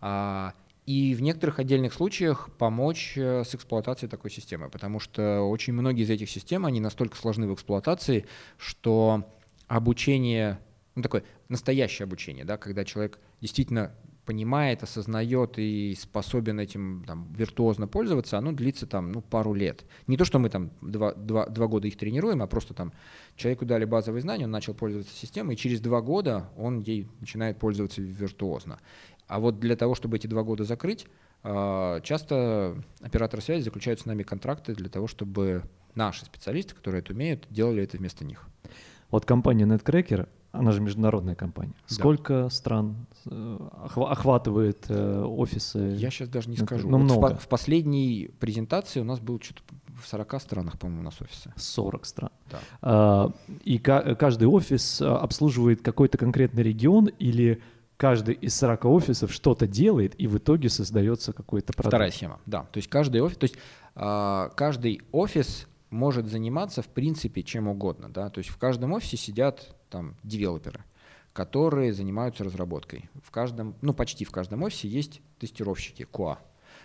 А, и в некоторых отдельных случаях помочь э, с эксплуатацией такой системы, потому что очень многие из этих систем, они настолько сложны в эксплуатации, что обучение, ну такое настоящее обучение, да, когда человек действительно понимает, осознает и способен этим там, виртуозно пользоваться, оно длится там, ну, пару лет. Не то, что мы там два, два, два года их тренируем, а просто там человеку дали базовые знания, он начал пользоваться системой, и через два года он ей начинает пользоваться виртуозно. А вот для того, чтобы эти два года закрыть, а, часто операторы связи заключают с нами контракты для того, чтобы наши специалисты, которые это умеют, делали это вместо них. Вот компания NetCracker, она же международная компания. Сколько да. стран э, охватывает э, офисы? Я сейчас даже не скажу. Ну, вот много. В, в последней презентации у нас было что-то в 40 странах, по-моему, у нас офисы. 40 стран. Да. А, и каждый офис а, обслуживает какой-то конкретный регион или каждый из 40 офисов что-то делает, и в итоге создается какой-то продукт. Вторая схема, да. То есть каждый офис, то есть э, каждый офис может заниматься в принципе чем угодно, да. То есть в каждом офисе сидят там девелоперы, которые занимаются разработкой. В каждом, ну почти в каждом офисе есть тестировщики QA,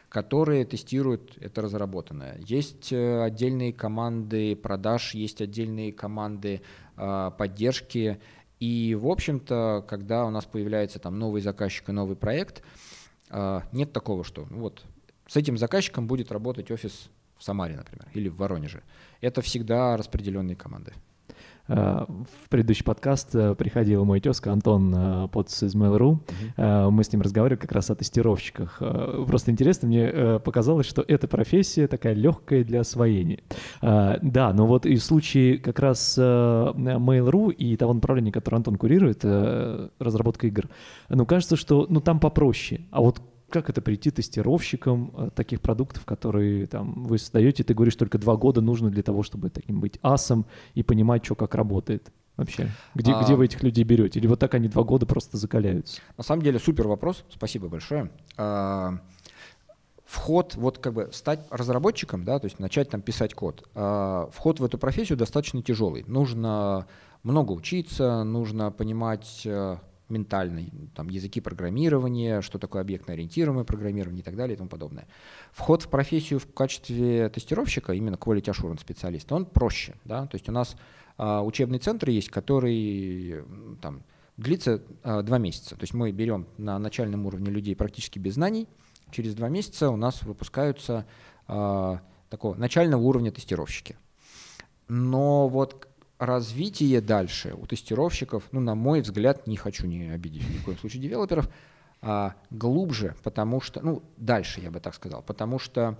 которые тестируют это разработанное. Есть э, отдельные команды продаж, есть отдельные команды э, поддержки и, в общем-то, когда у нас появляется там новый заказчик и новый проект, а, нет такого, что ну вот с этим заказчиком будет работать офис в Самаре, например, или в Воронеже. Это всегда распределенные команды. Э, в предыдущий подкаст э, приходил мой тезка Антон э, Потс из Mail.ru. Uh-huh. Мы с ним разговаривали как раз о тестировщиках. Просто интересно, мне показалось, что эта профессия такая легкая для освоения. Да, но вот и в случае как раз Mail.ru и того направления, которое Антон курирует, разработка игр, ну, кажется, что ну, там попроще. А вот как это прийти тестировщиком э, таких продуктов, которые там вы создаете, ты говоришь, только два года нужно для того, чтобы таким быть асом и понимать, что как работает вообще? Где, а... где вы этих людей берете? Или вот так они два года просто закаляются? На самом деле супер вопрос, спасибо большое. А, вход, вот как бы стать разработчиком, да, то есть начать там писать код, а, вход в эту профессию достаточно тяжелый. Нужно много учиться, нужно понимать э, ментальный, там, языки программирования, что такое объектно-ориентированное программирование и так далее и тому подобное. Вход в профессию в качестве тестировщика, именно quality assurance специалиста, он проще. Да? То есть у нас а, учебный центр есть, который там, длится а, два месяца. То есть мы берем на начальном уровне людей практически без знаний, через два месяца у нас выпускаются а, такого начального уровня тестировщики. Но вот развитие дальше у тестировщиков, ну, на мой взгляд, не хочу не обидеть ни в коем случае девелоперов, а, глубже, потому что, ну, дальше я бы так сказал, потому что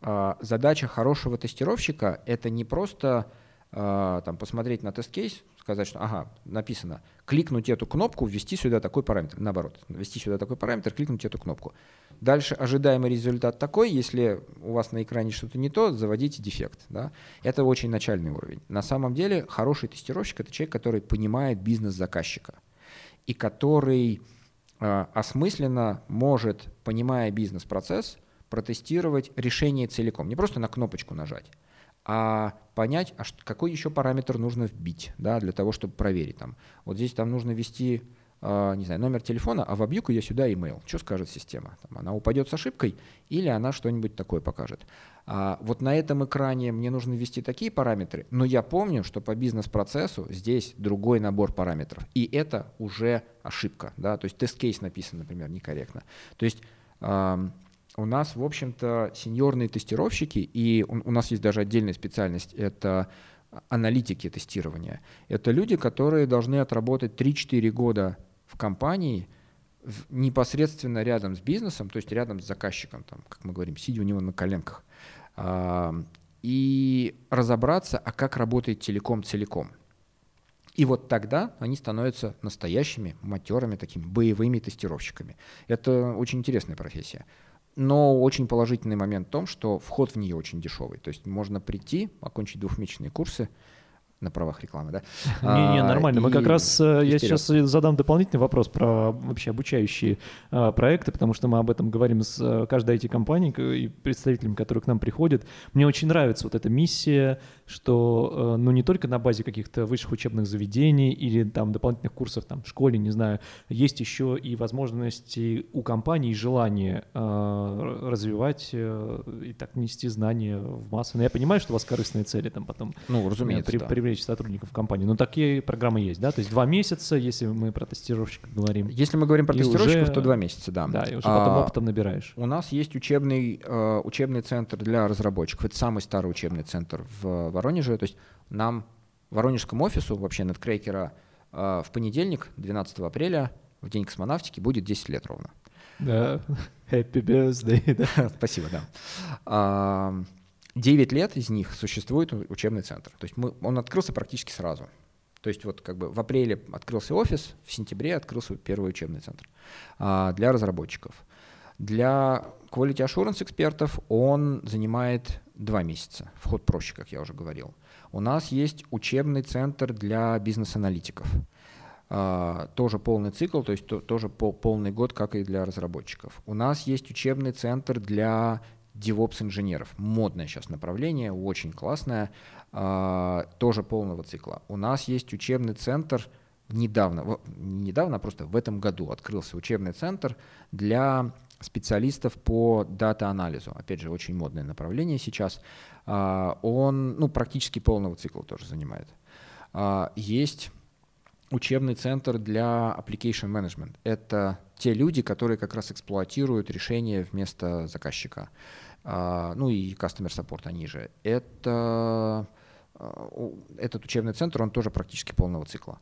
а, задача хорошего тестировщика это не просто а, там, посмотреть на тест-кейс, сказать, что ага, написано, кликнуть эту кнопку, ввести сюда такой параметр. Наоборот, ввести сюда такой параметр, кликнуть эту кнопку. Дальше ожидаемый результат такой, если у вас на экране что-то не то, заводите дефект. Да? Это очень начальный уровень. На самом деле хороший тестировщик – это человек, который понимает бизнес заказчика и который э, осмысленно может, понимая бизнес-процесс, протестировать решение целиком. Не просто на кнопочку нажать, а понять, а какой еще параметр нужно вбить да, для того, чтобы проверить. Там. Вот здесь там нужно ввести не знаю, номер телефона, а вобью-ка я сюда email. Что скажет система? Там, она упадет с ошибкой или она что-нибудь такое покажет. А вот на этом экране мне нужно ввести такие параметры, но я помню, что по бизнес-процессу здесь другой набор параметров. И это уже ошибка. Да? То есть тест-кейс написан, например, некорректно. То есть у нас, в общем-то, сеньорные тестировщики, и у нас есть даже отдельная специальность, это аналитики тестирования. Это люди, которые должны отработать 3-4 года в компании непосредственно рядом с бизнесом, то есть рядом с заказчиком, там, как мы говорим, сидя у него на коленках, и разобраться, а как работает телеком целиком. И вот тогда они становятся настоящими, матерыми, такими боевыми тестировщиками. Это очень интересная профессия. Но очень положительный момент в том, что вход в нее очень дешевый. То есть можно прийти, окончить двухмесячные курсы, на правах рекламы, да? Не-не, а, нормально. Мы как раз, э, я сейчас задам дополнительный вопрос про вообще обучающие а, проекты, потому что мы об этом говорим с э, каждой IT-компанией и представителями, которые к нам приходят. Мне очень нравится вот эта миссия, что, э, ну, не только на базе каких-то высших учебных заведений или там дополнительных курсов там в школе, не знаю, есть еще и возможности у компаний, желание развивать и так нести знания в массы. Но я понимаю, что у вас корыстные цели там потом. Ну, разумеется, при, да привлечь сотрудников компании. Но такие программы есть, да? То есть два месяца, если мы про тестировщиков говорим. Если мы говорим про тестировщиков, уже, то два месяца, да. Да, и уже потом а, опытом набираешь. У нас есть учебный, uh, учебный центр для разработчиков. Это самый старый учебный центр в Воронеже. То есть нам, воронежскому офису, вообще NetCracker, uh, в понедельник, 12 апреля, в день космонавтики, будет 10 лет ровно. Да, happy birthday. Да. Спасибо, да. Uh, 9 лет из них существует учебный центр. То есть мы, он открылся практически сразу. То есть вот как бы в апреле открылся офис, в сентябре открылся первый учебный центр а, для разработчиков. Для quality assurance экспертов он занимает два месяца. Вход проще, как я уже говорил. У нас есть учебный центр для бизнес-аналитиков. Uh, тоже полный цикл, то есть то, тоже пол, полный год, как и для разработчиков. У нас есть учебный центр для DevOps-инженеров. Модное сейчас направление, очень классное, э, тоже полного цикла. У нас есть учебный центр, недавно, недавно, а просто в этом году открылся учебный центр для специалистов по дата-анализу. Опять же, очень модное направление сейчас. Э, он ну, практически полного цикла тоже занимает. Э, есть учебный центр для application management. Это те люди, которые как раз эксплуатируют решения вместо заказчика. А, ну и Customer Support они же, это а, этот учебный центр, он тоже практически полного цикла.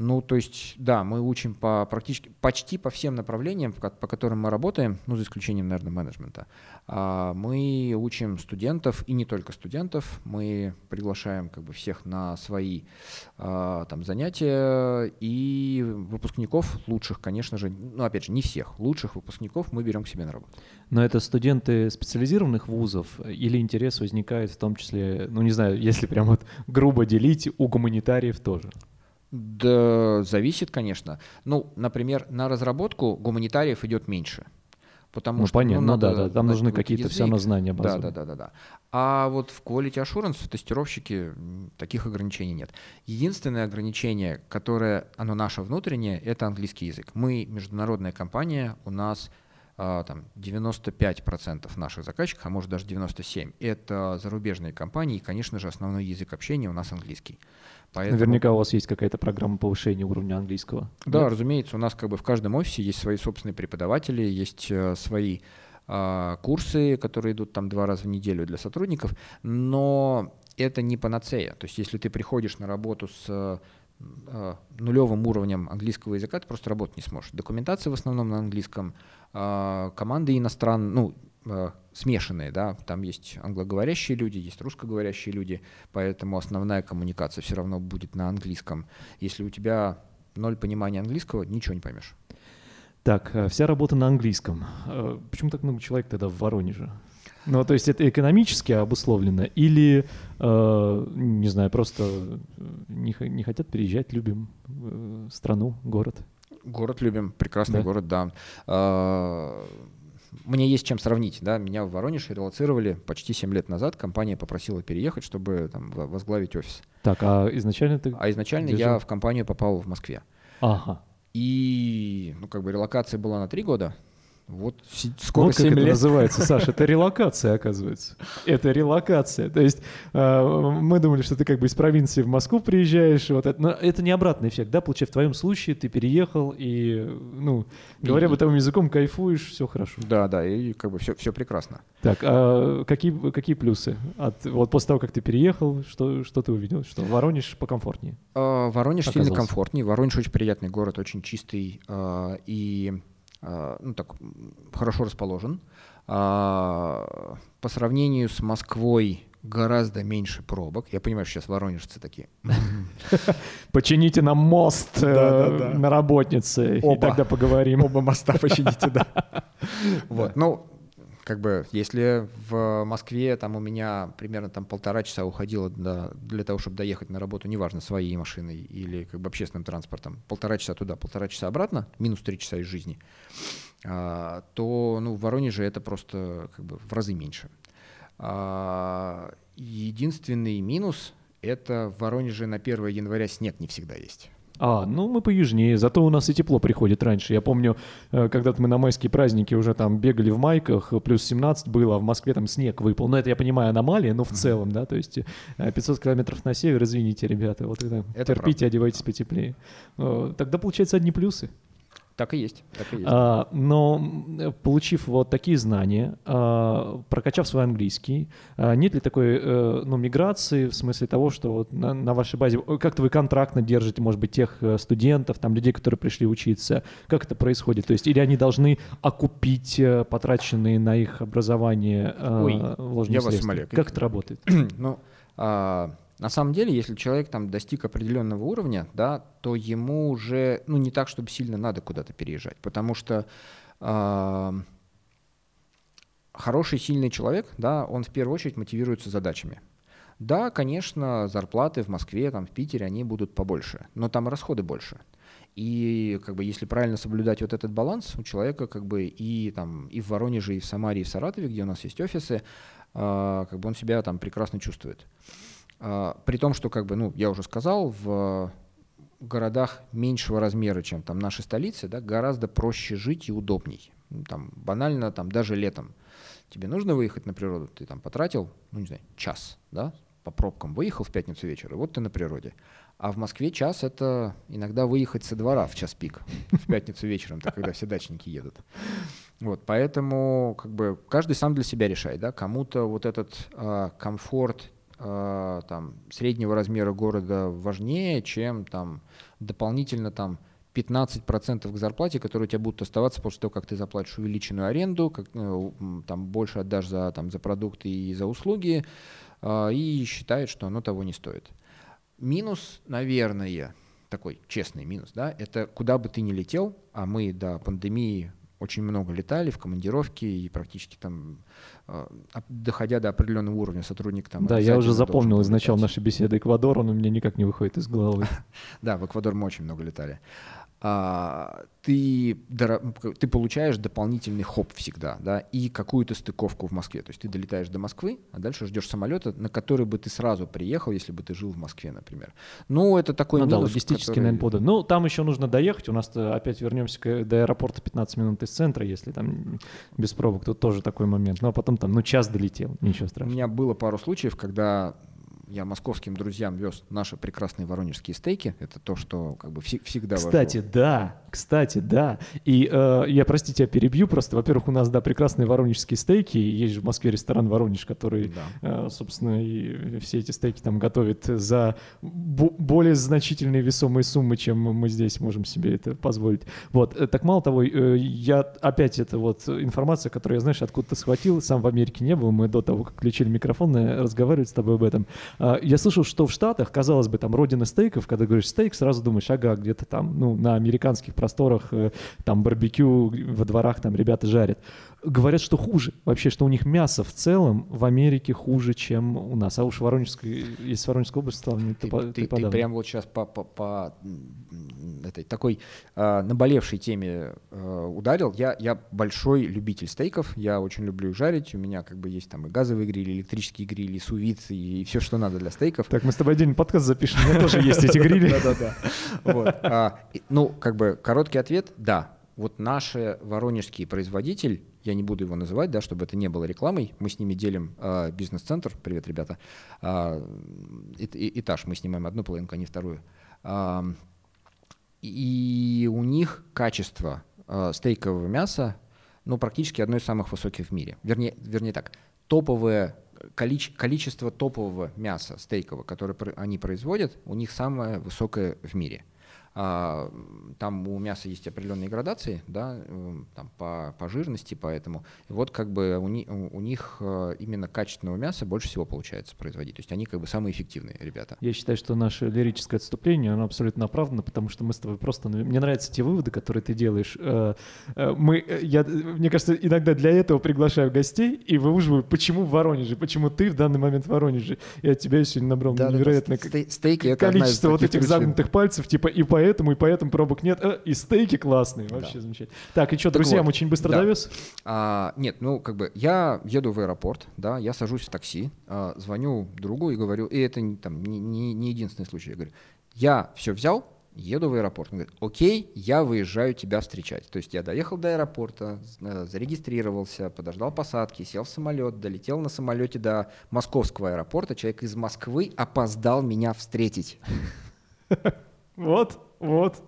Ну, то есть, да, мы учим по практически, почти по всем направлениям, по, которым мы работаем, ну, за исключением, наверное, менеджмента. А, мы учим студентов, и не только студентов, мы приглашаем как бы всех на свои а, там занятия, и выпускников лучших, конечно же, ну, опять же, не всех, лучших выпускников мы берем к себе на работу. Но это студенты специализированных вузов или интерес возникает в том числе, ну, не знаю, если прям вот грубо делить, у гуманитариев тоже? Да, зависит, конечно. Ну, например, на разработку гуманитариев идет меньше. Потому ну, что, понятно, ну, надо, ну да, да, там нужны какие-то все равно знания базовые. Да, да, да, да, да. А вот в Quality Assurance, в тестировщике, таких ограничений нет. Единственное ограничение, которое, оно наше внутреннее, это английский язык. Мы международная компания, у нас а, там 95% наших заказчиков, а может даже 97%, это зарубежные компании, и, конечно же, основной язык общения у нас английский. Поэтому... Наверняка у вас есть какая-то программа повышения уровня английского. Да, Нет? разумеется, у нас как бы в каждом офисе есть свои собственные преподаватели, есть э, свои э, курсы, которые идут там два раза в неделю для сотрудников, но это не панацея. То есть если ты приходишь на работу с э, нулевым уровнем английского языка, ты просто работать не сможешь. Документация в основном на английском, э, команды иностранные, ну, смешанные, да, там есть англоговорящие люди, есть русскоговорящие люди, поэтому основная коммуникация все равно будет на английском. Если у тебя ноль понимания английского, ничего не поймешь. Так, э, вся работа на английском. Э, почему так много человек тогда в Воронеже? Ну, то есть это экономически обусловлено или, э, не знаю, просто не, не хотят переезжать, любим э, страну, город? Город любим, прекрасный да? город, да. Э, мне есть чем сравнить. Да? Меня в Воронеж релацировали почти 7 лет назад. Компания попросила переехать, чтобы там, возглавить офис. Так, а изначально ты... А изначально я в компанию попал в Москве. Ага. И, ну, как бы релокация была на три года, вот скоро вот как 7 это лет. называется, Саша, это релокация, оказывается. Это релокация. То есть э, мы думали, что ты как бы из провинции в Москву приезжаешь, вот это, но это не обратный эффект, да? Получается, в твоем случае ты переехал и, ну, говоря бытовым языком, кайфуешь, все хорошо. Да, да, и как бы все, все прекрасно. Так, а какие, какие плюсы? От, вот после того, как ты переехал, что, что ты увидел? Что Воронеж покомфортнее? А, Воронеж сильно Оказался. комфортнее. Воронеж очень приятный город, очень чистый а, и ну, так, хорошо расположен. А, По сравнению с Москвой гораздо меньше пробок. Я понимаю, что сейчас воронежцы такие. Почините нам мост э, на работнице, и тогда поговорим. Оба моста почините, да. Вот, ну, как бы, если в Москве там у меня примерно там полтора часа уходило до- для того, чтобы доехать на работу, неважно, своей машиной или как бы общественным транспортом, полтора часа туда, полтора часа обратно, минус три часа из жизни, а, то, ну, в Воронеже это просто как бы в разы меньше. А, Единственный минус — это в Воронеже на 1 января снег не всегда есть. А, ну мы поюжнее, зато у нас и тепло приходит раньше. Я помню, э, когда-то мы на майские праздники уже там бегали в майках, э, плюс 17 было, а в Москве там снег выпал. Ну это я понимаю аномалия, но в целом, да, то есть э, 500 километров на север, извините, ребята, вот это, Это терпите, одевайтесь потеплее. Э, Тогда получается одни плюсы. Так и есть, так и есть. А, но получив вот такие знания, а, прокачав свой английский, а, нет ли такой э, ну, миграции в смысле того, что вот на, на вашей базе э, как-то вы контрактно держите, может быть, тех э, студентов, там людей, которые пришли учиться, как это происходит? То есть или они должны окупить потраченные на их образование э, Ой, вложенные я вас средства? умоляю. Как это работает? Ну, а, на самом деле, если человек там достиг определенного уровня, да, то ему уже, ну, не так, чтобы сильно надо куда-то переезжать, потому что а, хороший, сильный человек, да, он в первую очередь мотивируется задачами. Да, конечно, зарплаты в Москве, там, в Питере, они будут побольше, но там расходы больше. И как бы если правильно соблюдать вот этот баланс, у человека как бы и там и в Воронеже, и в Самаре, и в Саратове, где у нас есть офисы, а, как бы он себя там прекрасно чувствует. При том, что, как бы, ну, я уже сказал, в городах меньшего размера, чем там наши столицы, да, гораздо проще жить и удобней. Там банально, там даже летом тебе нужно выехать на природу, ты там потратил, ну не знаю, час, да, по пробкам выехал в пятницу вечером, и вот ты на природе. А в Москве час это иногда выехать со двора в час пик в пятницу вечером, когда все дачники едут. Вот, поэтому как бы каждый сам для себя решает, да, кому-то вот этот а, комфорт а, там среднего размера города важнее, чем там дополнительно там 15% к зарплате, которые у тебя будут оставаться после того, как ты заплатишь увеличенную аренду, как, э, там больше отдашь за, там, за продукты и за услуги, а, и считает, что оно того не стоит. Минус, наверное, такой честный минус, да, это куда бы ты ни летел, а мы до пандемии очень много летали в командировки и практически там, э, доходя до определенного уровня сотрудник там Да, я уже запомнил из начала нашей беседы Эквадор, он у меня никак не выходит из головы. Да, в Эквадор мы очень много летали. А, ты, ты получаешь дополнительный хоп всегда, да, и какую-то стыковку в Москве. То есть ты долетаешь до Москвы, а дальше ждешь самолета, на который бы ты сразу приехал, если бы ты жил в Москве, например. Ну, это такой Ну да, минус, логистически, который- наверное. Ну, там еще нужно доехать. У нас опять вернемся к- до аэропорта 15 минут из центра, если там без пробок. Тут тоже такой момент. Ну, а потом там, ну, час долетел. Ничего У страшного. меня было пару случаев, когда я московским друзьям вез наши прекрасные воронежские стейки. Это то, что как бы всегда. Кстати, да, кстати, да. И э, я, простите, я перебью просто. Во-первых, у нас, да, прекрасные воронежские стейки. Есть же в Москве ресторан «Воронеж», который, Да. э, собственно, и все эти стейки там готовит за бо- более значительные весомые суммы, чем мы здесь можем себе это позволить. Вот. э, Так мало того, э, я опять это вот информация, которую я, знаешь, откуда-то схватил, сам в Америке не был, мы до того, как включили микрофон, э, разговаривали с тобой об этом. А, Я слышал, что в Штатах, казалось бы, там родина стейков, когда говоришь стейк, сразу думаешь, ага, где-то там, ну, на американских просторах, э, там барбекю во дворах там ребята жарят. Говорят, что хуже. Вообще, что у них мясо в целом в Америке хуже, чем у нас. А уж Воронежской, если Воронежская область сравнивать, ты, ты, ты, ты прям вот сейчас по, по, по этой такой э, наболевшей теме э, ударил. Я, я большой любитель стейков, я очень люблю их жарить. У меня как бы есть там и газовый гриль, и электрический гриль, и сувит, и, и все, что надо для стейков. Так, мы с тобой отдельный подкаст запишем, у меня тоже есть эти грили. Да-да-да. А, ну, как бы короткий ответ – да. Вот наш воронежский производитель я не буду его называть, да, чтобы это не было рекламой. Мы с ними делим э, бизнес-центр. Привет, ребята. Э, этаж. Мы снимаем одну половинку, а не вторую. Э, и у них качество э, стейкового мяса ну, практически одно из самых высоких в мире. Вернее, вернее так, топовое количе, количество топового мяса стейкового, которое они производят, у них самое высокое в мире. А, там у мяса есть определенные градации, да, там по, по жирности, поэтому и вот как бы у, ни, у них э, именно качественного мяса больше всего получается производить. То есть они как бы самые эффективные ребята. Я считаю, что наше лирическое отступление, оно абсолютно оправдано, потому что мы с тобой просто... Мне нравятся те выводы, которые ты делаешь. Э, э, мы, я, мне кажется, иногда для этого приглашаю гостей и выуживаю, почему в Воронеже, почему ты в данный момент в Воронеже. И от тебя я сегодня набрал да, невероятное да, да. Стейки количество вот этих причин. загнутых пальцев, типа и по поэтому, и поэтому пробок нет. Э, и стейки классные, вообще да. замечательно. Так, и что, так друзьям вот, очень быстро да. довез? А, нет, ну, как бы, я еду в аэропорт, да, я сажусь в такси, а, звоню другу и говорю, и это там, не, не, не единственный случай, я говорю, я все взял, еду в аэропорт. Он говорит, окей, я выезжаю тебя встречать. То есть я доехал до аэропорта, э, зарегистрировался, подождал посадки, сел в самолет, долетел на самолете до московского аэропорта. Человек из Москвы опоздал меня встретить. Вот, вот.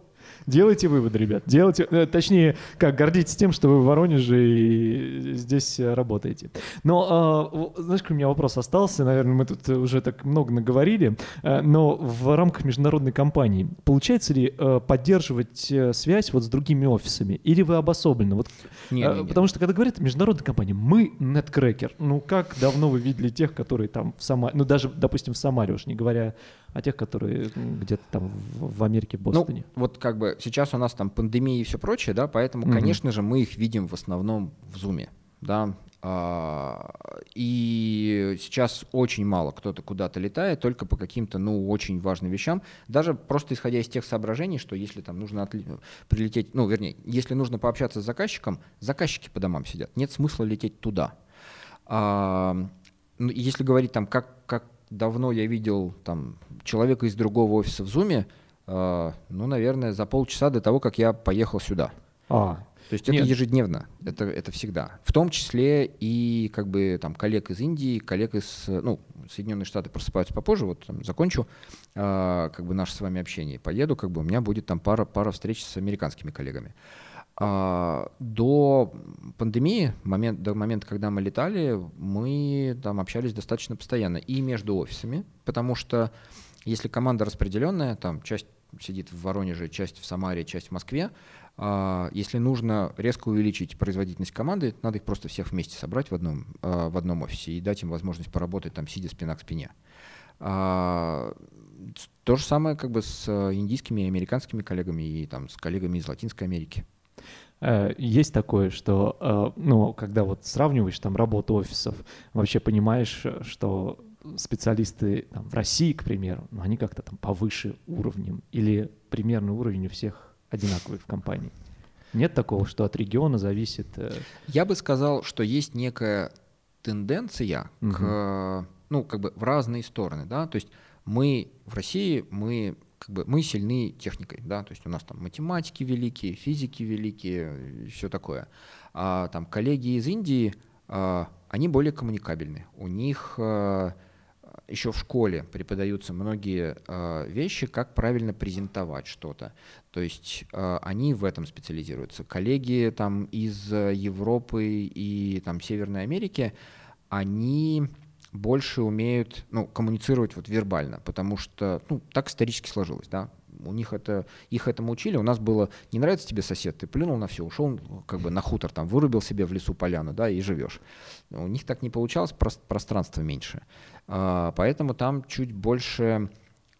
Делайте выводы, ребят. Делайте, э, точнее, как гордитесь тем, что вы в Воронеже и здесь работаете. Но, э, знаешь, у меня вопрос остался, наверное, мы тут уже так много наговорили, э, но в рамках международной компании получается ли э, поддерживать связь вот с другими офисами, или вы обособленно? Вот, не, не, не. Потому что когда говорят международная компания, мы Netcracker, ну как давно вы видели тех, которые там в Самаре, ну даже, допустим, в Самаре уж не говоря о тех, которые где-то там в, в Америке, в ну, Бостоне? Ну, вот как бы сейчас у нас там пандемия и все прочее, да, поэтому, mm-hmm. конечно же, мы их видим в основном в Zoom, да, а, и сейчас очень мало кто-то куда-то летает, только по каким-то, ну, очень важным вещам. Даже просто исходя из тех соображений, что если там нужно отли- прилететь, ну, вернее, если нужно пообщаться с заказчиком, заказчики по домам сидят. Нет смысла лететь туда. А, ну, если говорить там, как, как давно я видел там человека из другого офиса в Зуме, э, ну, наверное, за полчаса до того, как я поехал сюда. А, то есть это Нет. ежедневно, это, это всегда. В том числе и как бы там коллег из Индии, коллег из, ну, Соединенные Штаты просыпаются попозже, вот там, закончу э, как бы наше с вами общение, поеду, как бы у меня будет там пара, пара встреч с американскими коллегами. До пандемии, момент, до момента, когда мы летали, мы там общались достаточно постоянно и между офисами, потому что если команда распределенная, там часть сидит в Воронеже, часть в Самаре, часть в Москве, а, если нужно резко увеличить производительность команды, надо их просто всех вместе собрать в одном, а, в одном офисе и дать им возможность поработать там, сидя спина к спине. То же самое как бы с индийскими и американскими коллегами и там, с коллегами из Латинской Америки. Э, есть такое, что, э, ну, когда вот сравниваешь там работу офисов, вообще понимаешь, что специалисты там, в России, к примеру, ну, они как-то там повыше уровнем или примерный уровень у всех одинаковый в компании. Нет такого, что от региона зависит... Э, Я бы сказал, что есть некая тенденция угу. к, ну, как бы в разные стороны, да, то есть мы в России, мы как бы мы сильны техникой, да, то есть у нас там математики великие, физики великие, все такое. А там коллеги из Индии, а, они более коммуникабельны. У них а, еще в школе преподаются многие а, вещи, как правильно презентовать что-то. То есть они в этом специализируются. Коллеги там из Европы и там Северной Америки, они больше умеют ну, коммуницировать вот вербально, потому что ну, так исторически сложилось, да. У них это, их этому учили, у нас было, не нравится тебе сосед, ты плюнул на все, ушел как бы на хутор, там, вырубил себе в лесу поляну, да, и живешь. У них так не получалось, пространства меньше. А, поэтому там чуть больше,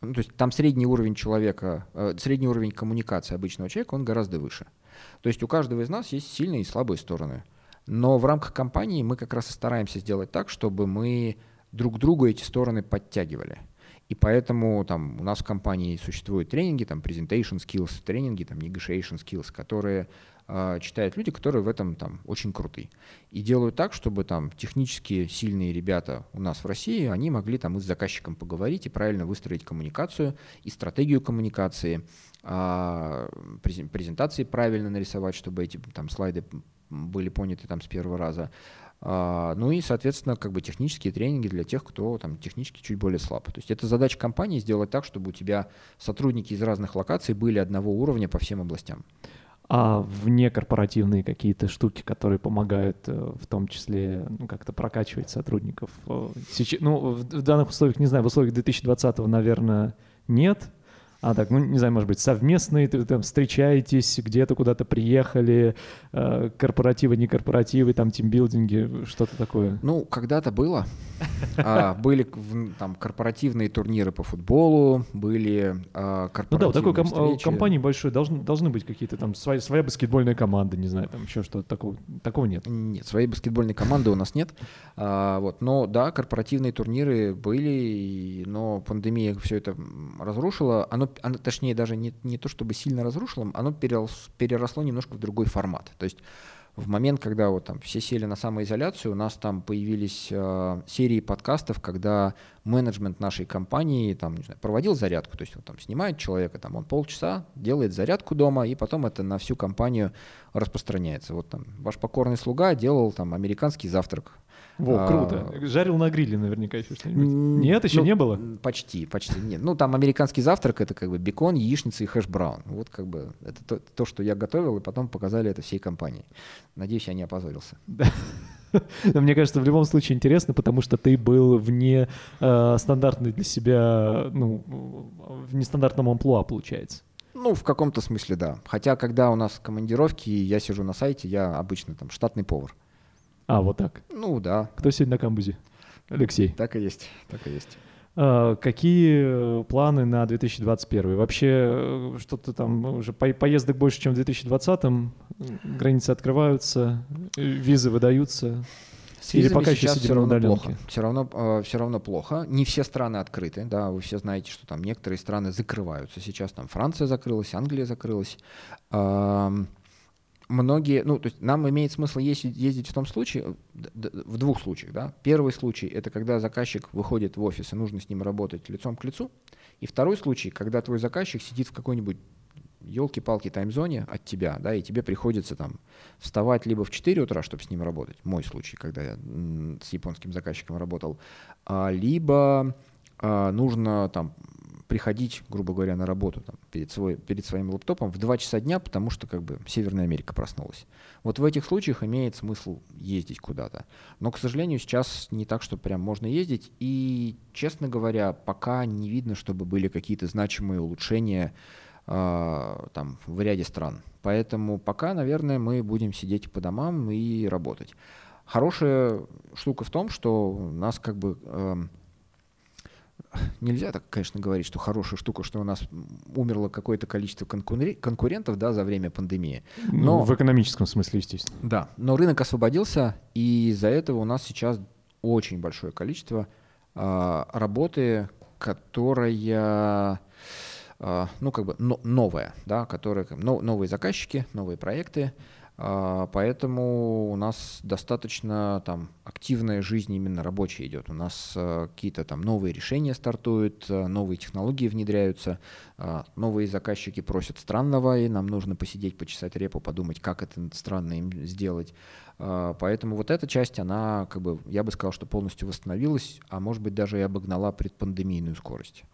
ну, то есть там средний уровень человека, э, средний уровень коммуникации обычного человека, он гораздо выше. То есть у каждого из нас есть сильные и слабые стороны. Но в рамках компании мы как раз и стараемся сделать так, чтобы мы друг другу эти стороны подтягивали. И поэтому там у нас в компании существуют тренинги, там presentation skills, тренинги, там negotiation skills, которые э, читают люди, которые в этом там очень крутые. И делают так, чтобы там технически сильные ребята у нас в России, они могли там и с заказчиком поговорить и правильно выстроить коммуникацию и стратегию коммуникации, э, презентации правильно нарисовать, чтобы эти там слайды были поняты там с первого раза. А, ну и, соответственно, как бы технические тренинги для тех, кто там технически чуть более слаб. То есть это задача компании сделать так, чтобы у тебя сотрудники из разных локаций были одного уровня по всем областям. А вне корпоративные какие-то штуки, которые помогают э, в том числе ну, как-то прокачивать сотрудников? Э, сейчас, ну, в данных условиях, не знаю, в условиях 2020, наверное, нет, а так, ну, не знаю, может быть, совместные, ты там встречаетесь, где-то куда-то приехали, э, корпоративы, не корпоративы, там, тимбилдинги, что-то такое? Ну, когда-то было. А, были там корпоративные турниры по футболу, были корпоративные Ну да, у такой ком- компании большой должны, быть какие-то там своя баскетбольная команда, не знаю, там еще что-то такого. Такого нет. Нет, своей баскетбольной команды у нас нет. А, вот, но да, корпоративные турниры были, но пандемия все это разрушила. Оно оно, точнее, даже не, не то чтобы сильно разрушило, оно перерос, переросло немножко в другой формат. То есть в момент, когда вот там все сели на самоизоляцию, у нас там появились э, серии подкастов, когда менеджмент нашей компании там, не знаю, проводил зарядку, то есть он там снимает человека, там он полчаса делает зарядку дома, и потом это на всю компанию распространяется. Вот там ваш покорный слуга делал там американский завтрак во, круто. А, Жарил на гриле наверняка еще что-нибудь. Нет, еще ну, не было? Почти, почти нет. Ну, там американский завтрак — это как бы бекон, яичница и хэш-браун. Вот как бы это то, то, что я готовил, и потом показали это всей компании. Надеюсь, я не опозорился. Но мне кажется, в любом случае интересно, потому что ты был вне э, стандартной для себя, ну, в нестандартном амплуа, получается. Ну, в каком-то смысле, да. Хотя, когда у нас командировки, я сижу на сайте, я обычно там штатный повар. А, вот так. Ну да. Кто сегодня на камбузе? Алексей. Так и есть, так и есть. А, какие планы на 2021? Вообще э, что-то там уже по поездок больше, чем в 2020? Границы открываются, визы выдаются? С Или пока сейчас все равно плохо. Все равно, э, все равно плохо. Не все страны открыты, да, вы все знаете, что там некоторые страны закрываются. Сейчас там Франция закрылась, Англия закрылась. Э, многие, ну, то есть нам имеет смысл ездить, ездить в том случае, в двух случаях, да. Первый случай — это когда заказчик выходит в офис, и нужно с ним работать лицом к лицу. И второй случай, когда твой заказчик сидит в какой-нибудь елки-палки таймзоне от тебя, да, и тебе приходится там вставать либо в 4 утра, чтобы с ним работать, мой случай, когда я с японским заказчиком работал, а, либо а, нужно там приходить, грубо говоря, на работу там, перед, свой, перед своим лаптопом в 2 часа дня, потому что как бы Северная Америка проснулась. Вот в этих случаях имеет смысл ездить куда-то. Но, к сожалению, сейчас не так, что прям можно ездить. И, честно говоря, пока не видно, чтобы были какие-то значимые улучшения э, там, в ряде стран. Поэтому пока, наверное, мы будем сидеть по домам и работать. Хорошая штука в том, что у нас как бы... Э, нельзя так, конечно, говорить, что хорошая штука, что у нас умерло какое-то количество конкурентов да, за время пандемии. Ну, но, ну, в экономическом смысле, естественно. Да, но рынок освободился, и из-за этого у нас сейчас очень большое количество э, работы, которая э, ну, как бы но, новая, да, которые, но, новые заказчики, новые проекты, а, поэтому у нас достаточно там активная жизнь именно рабочая идет. У нас э, какие-то там новые решения стартуют, э, новые технологии внедряются, э, новые заказчики просят странного, и нам нужно посидеть, почесать репу, подумать, как это странно им сделать. Поэтому вот эта часть, она, как бы, я бы сказал, что полностью восстановилась, а может быть даже и обогнала предпандемийную скорость.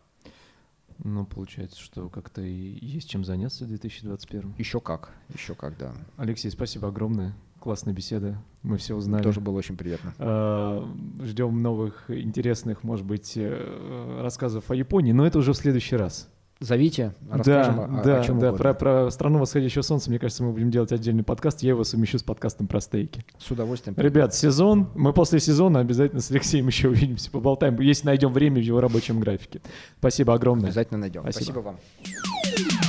Ну, получается, что как-то и есть чем заняться в 2021. Еще как, еще как, да. Алексей, спасибо огромное. Классная беседа. Мы все узнали. Тоже было очень приятно. А, ждем новых интересных, может быть, э, рассказов о Японии, но это уже в следующий раз. Зовите, расскажем да, о, да, о чем Да, про, про страну восходящего солнца, мне кажется, мы будем делать отдельный подкаст. Я его совмещу с подкастом про стейки. С удовольствием. Ребят, сезон. Мы после сезона обязательно с Алексеем еще увидимся, поболтаем, если найдем время в его рабочем графике. Спасибо огромное. Обязательно найдем. Спасибо, Спасибо вам.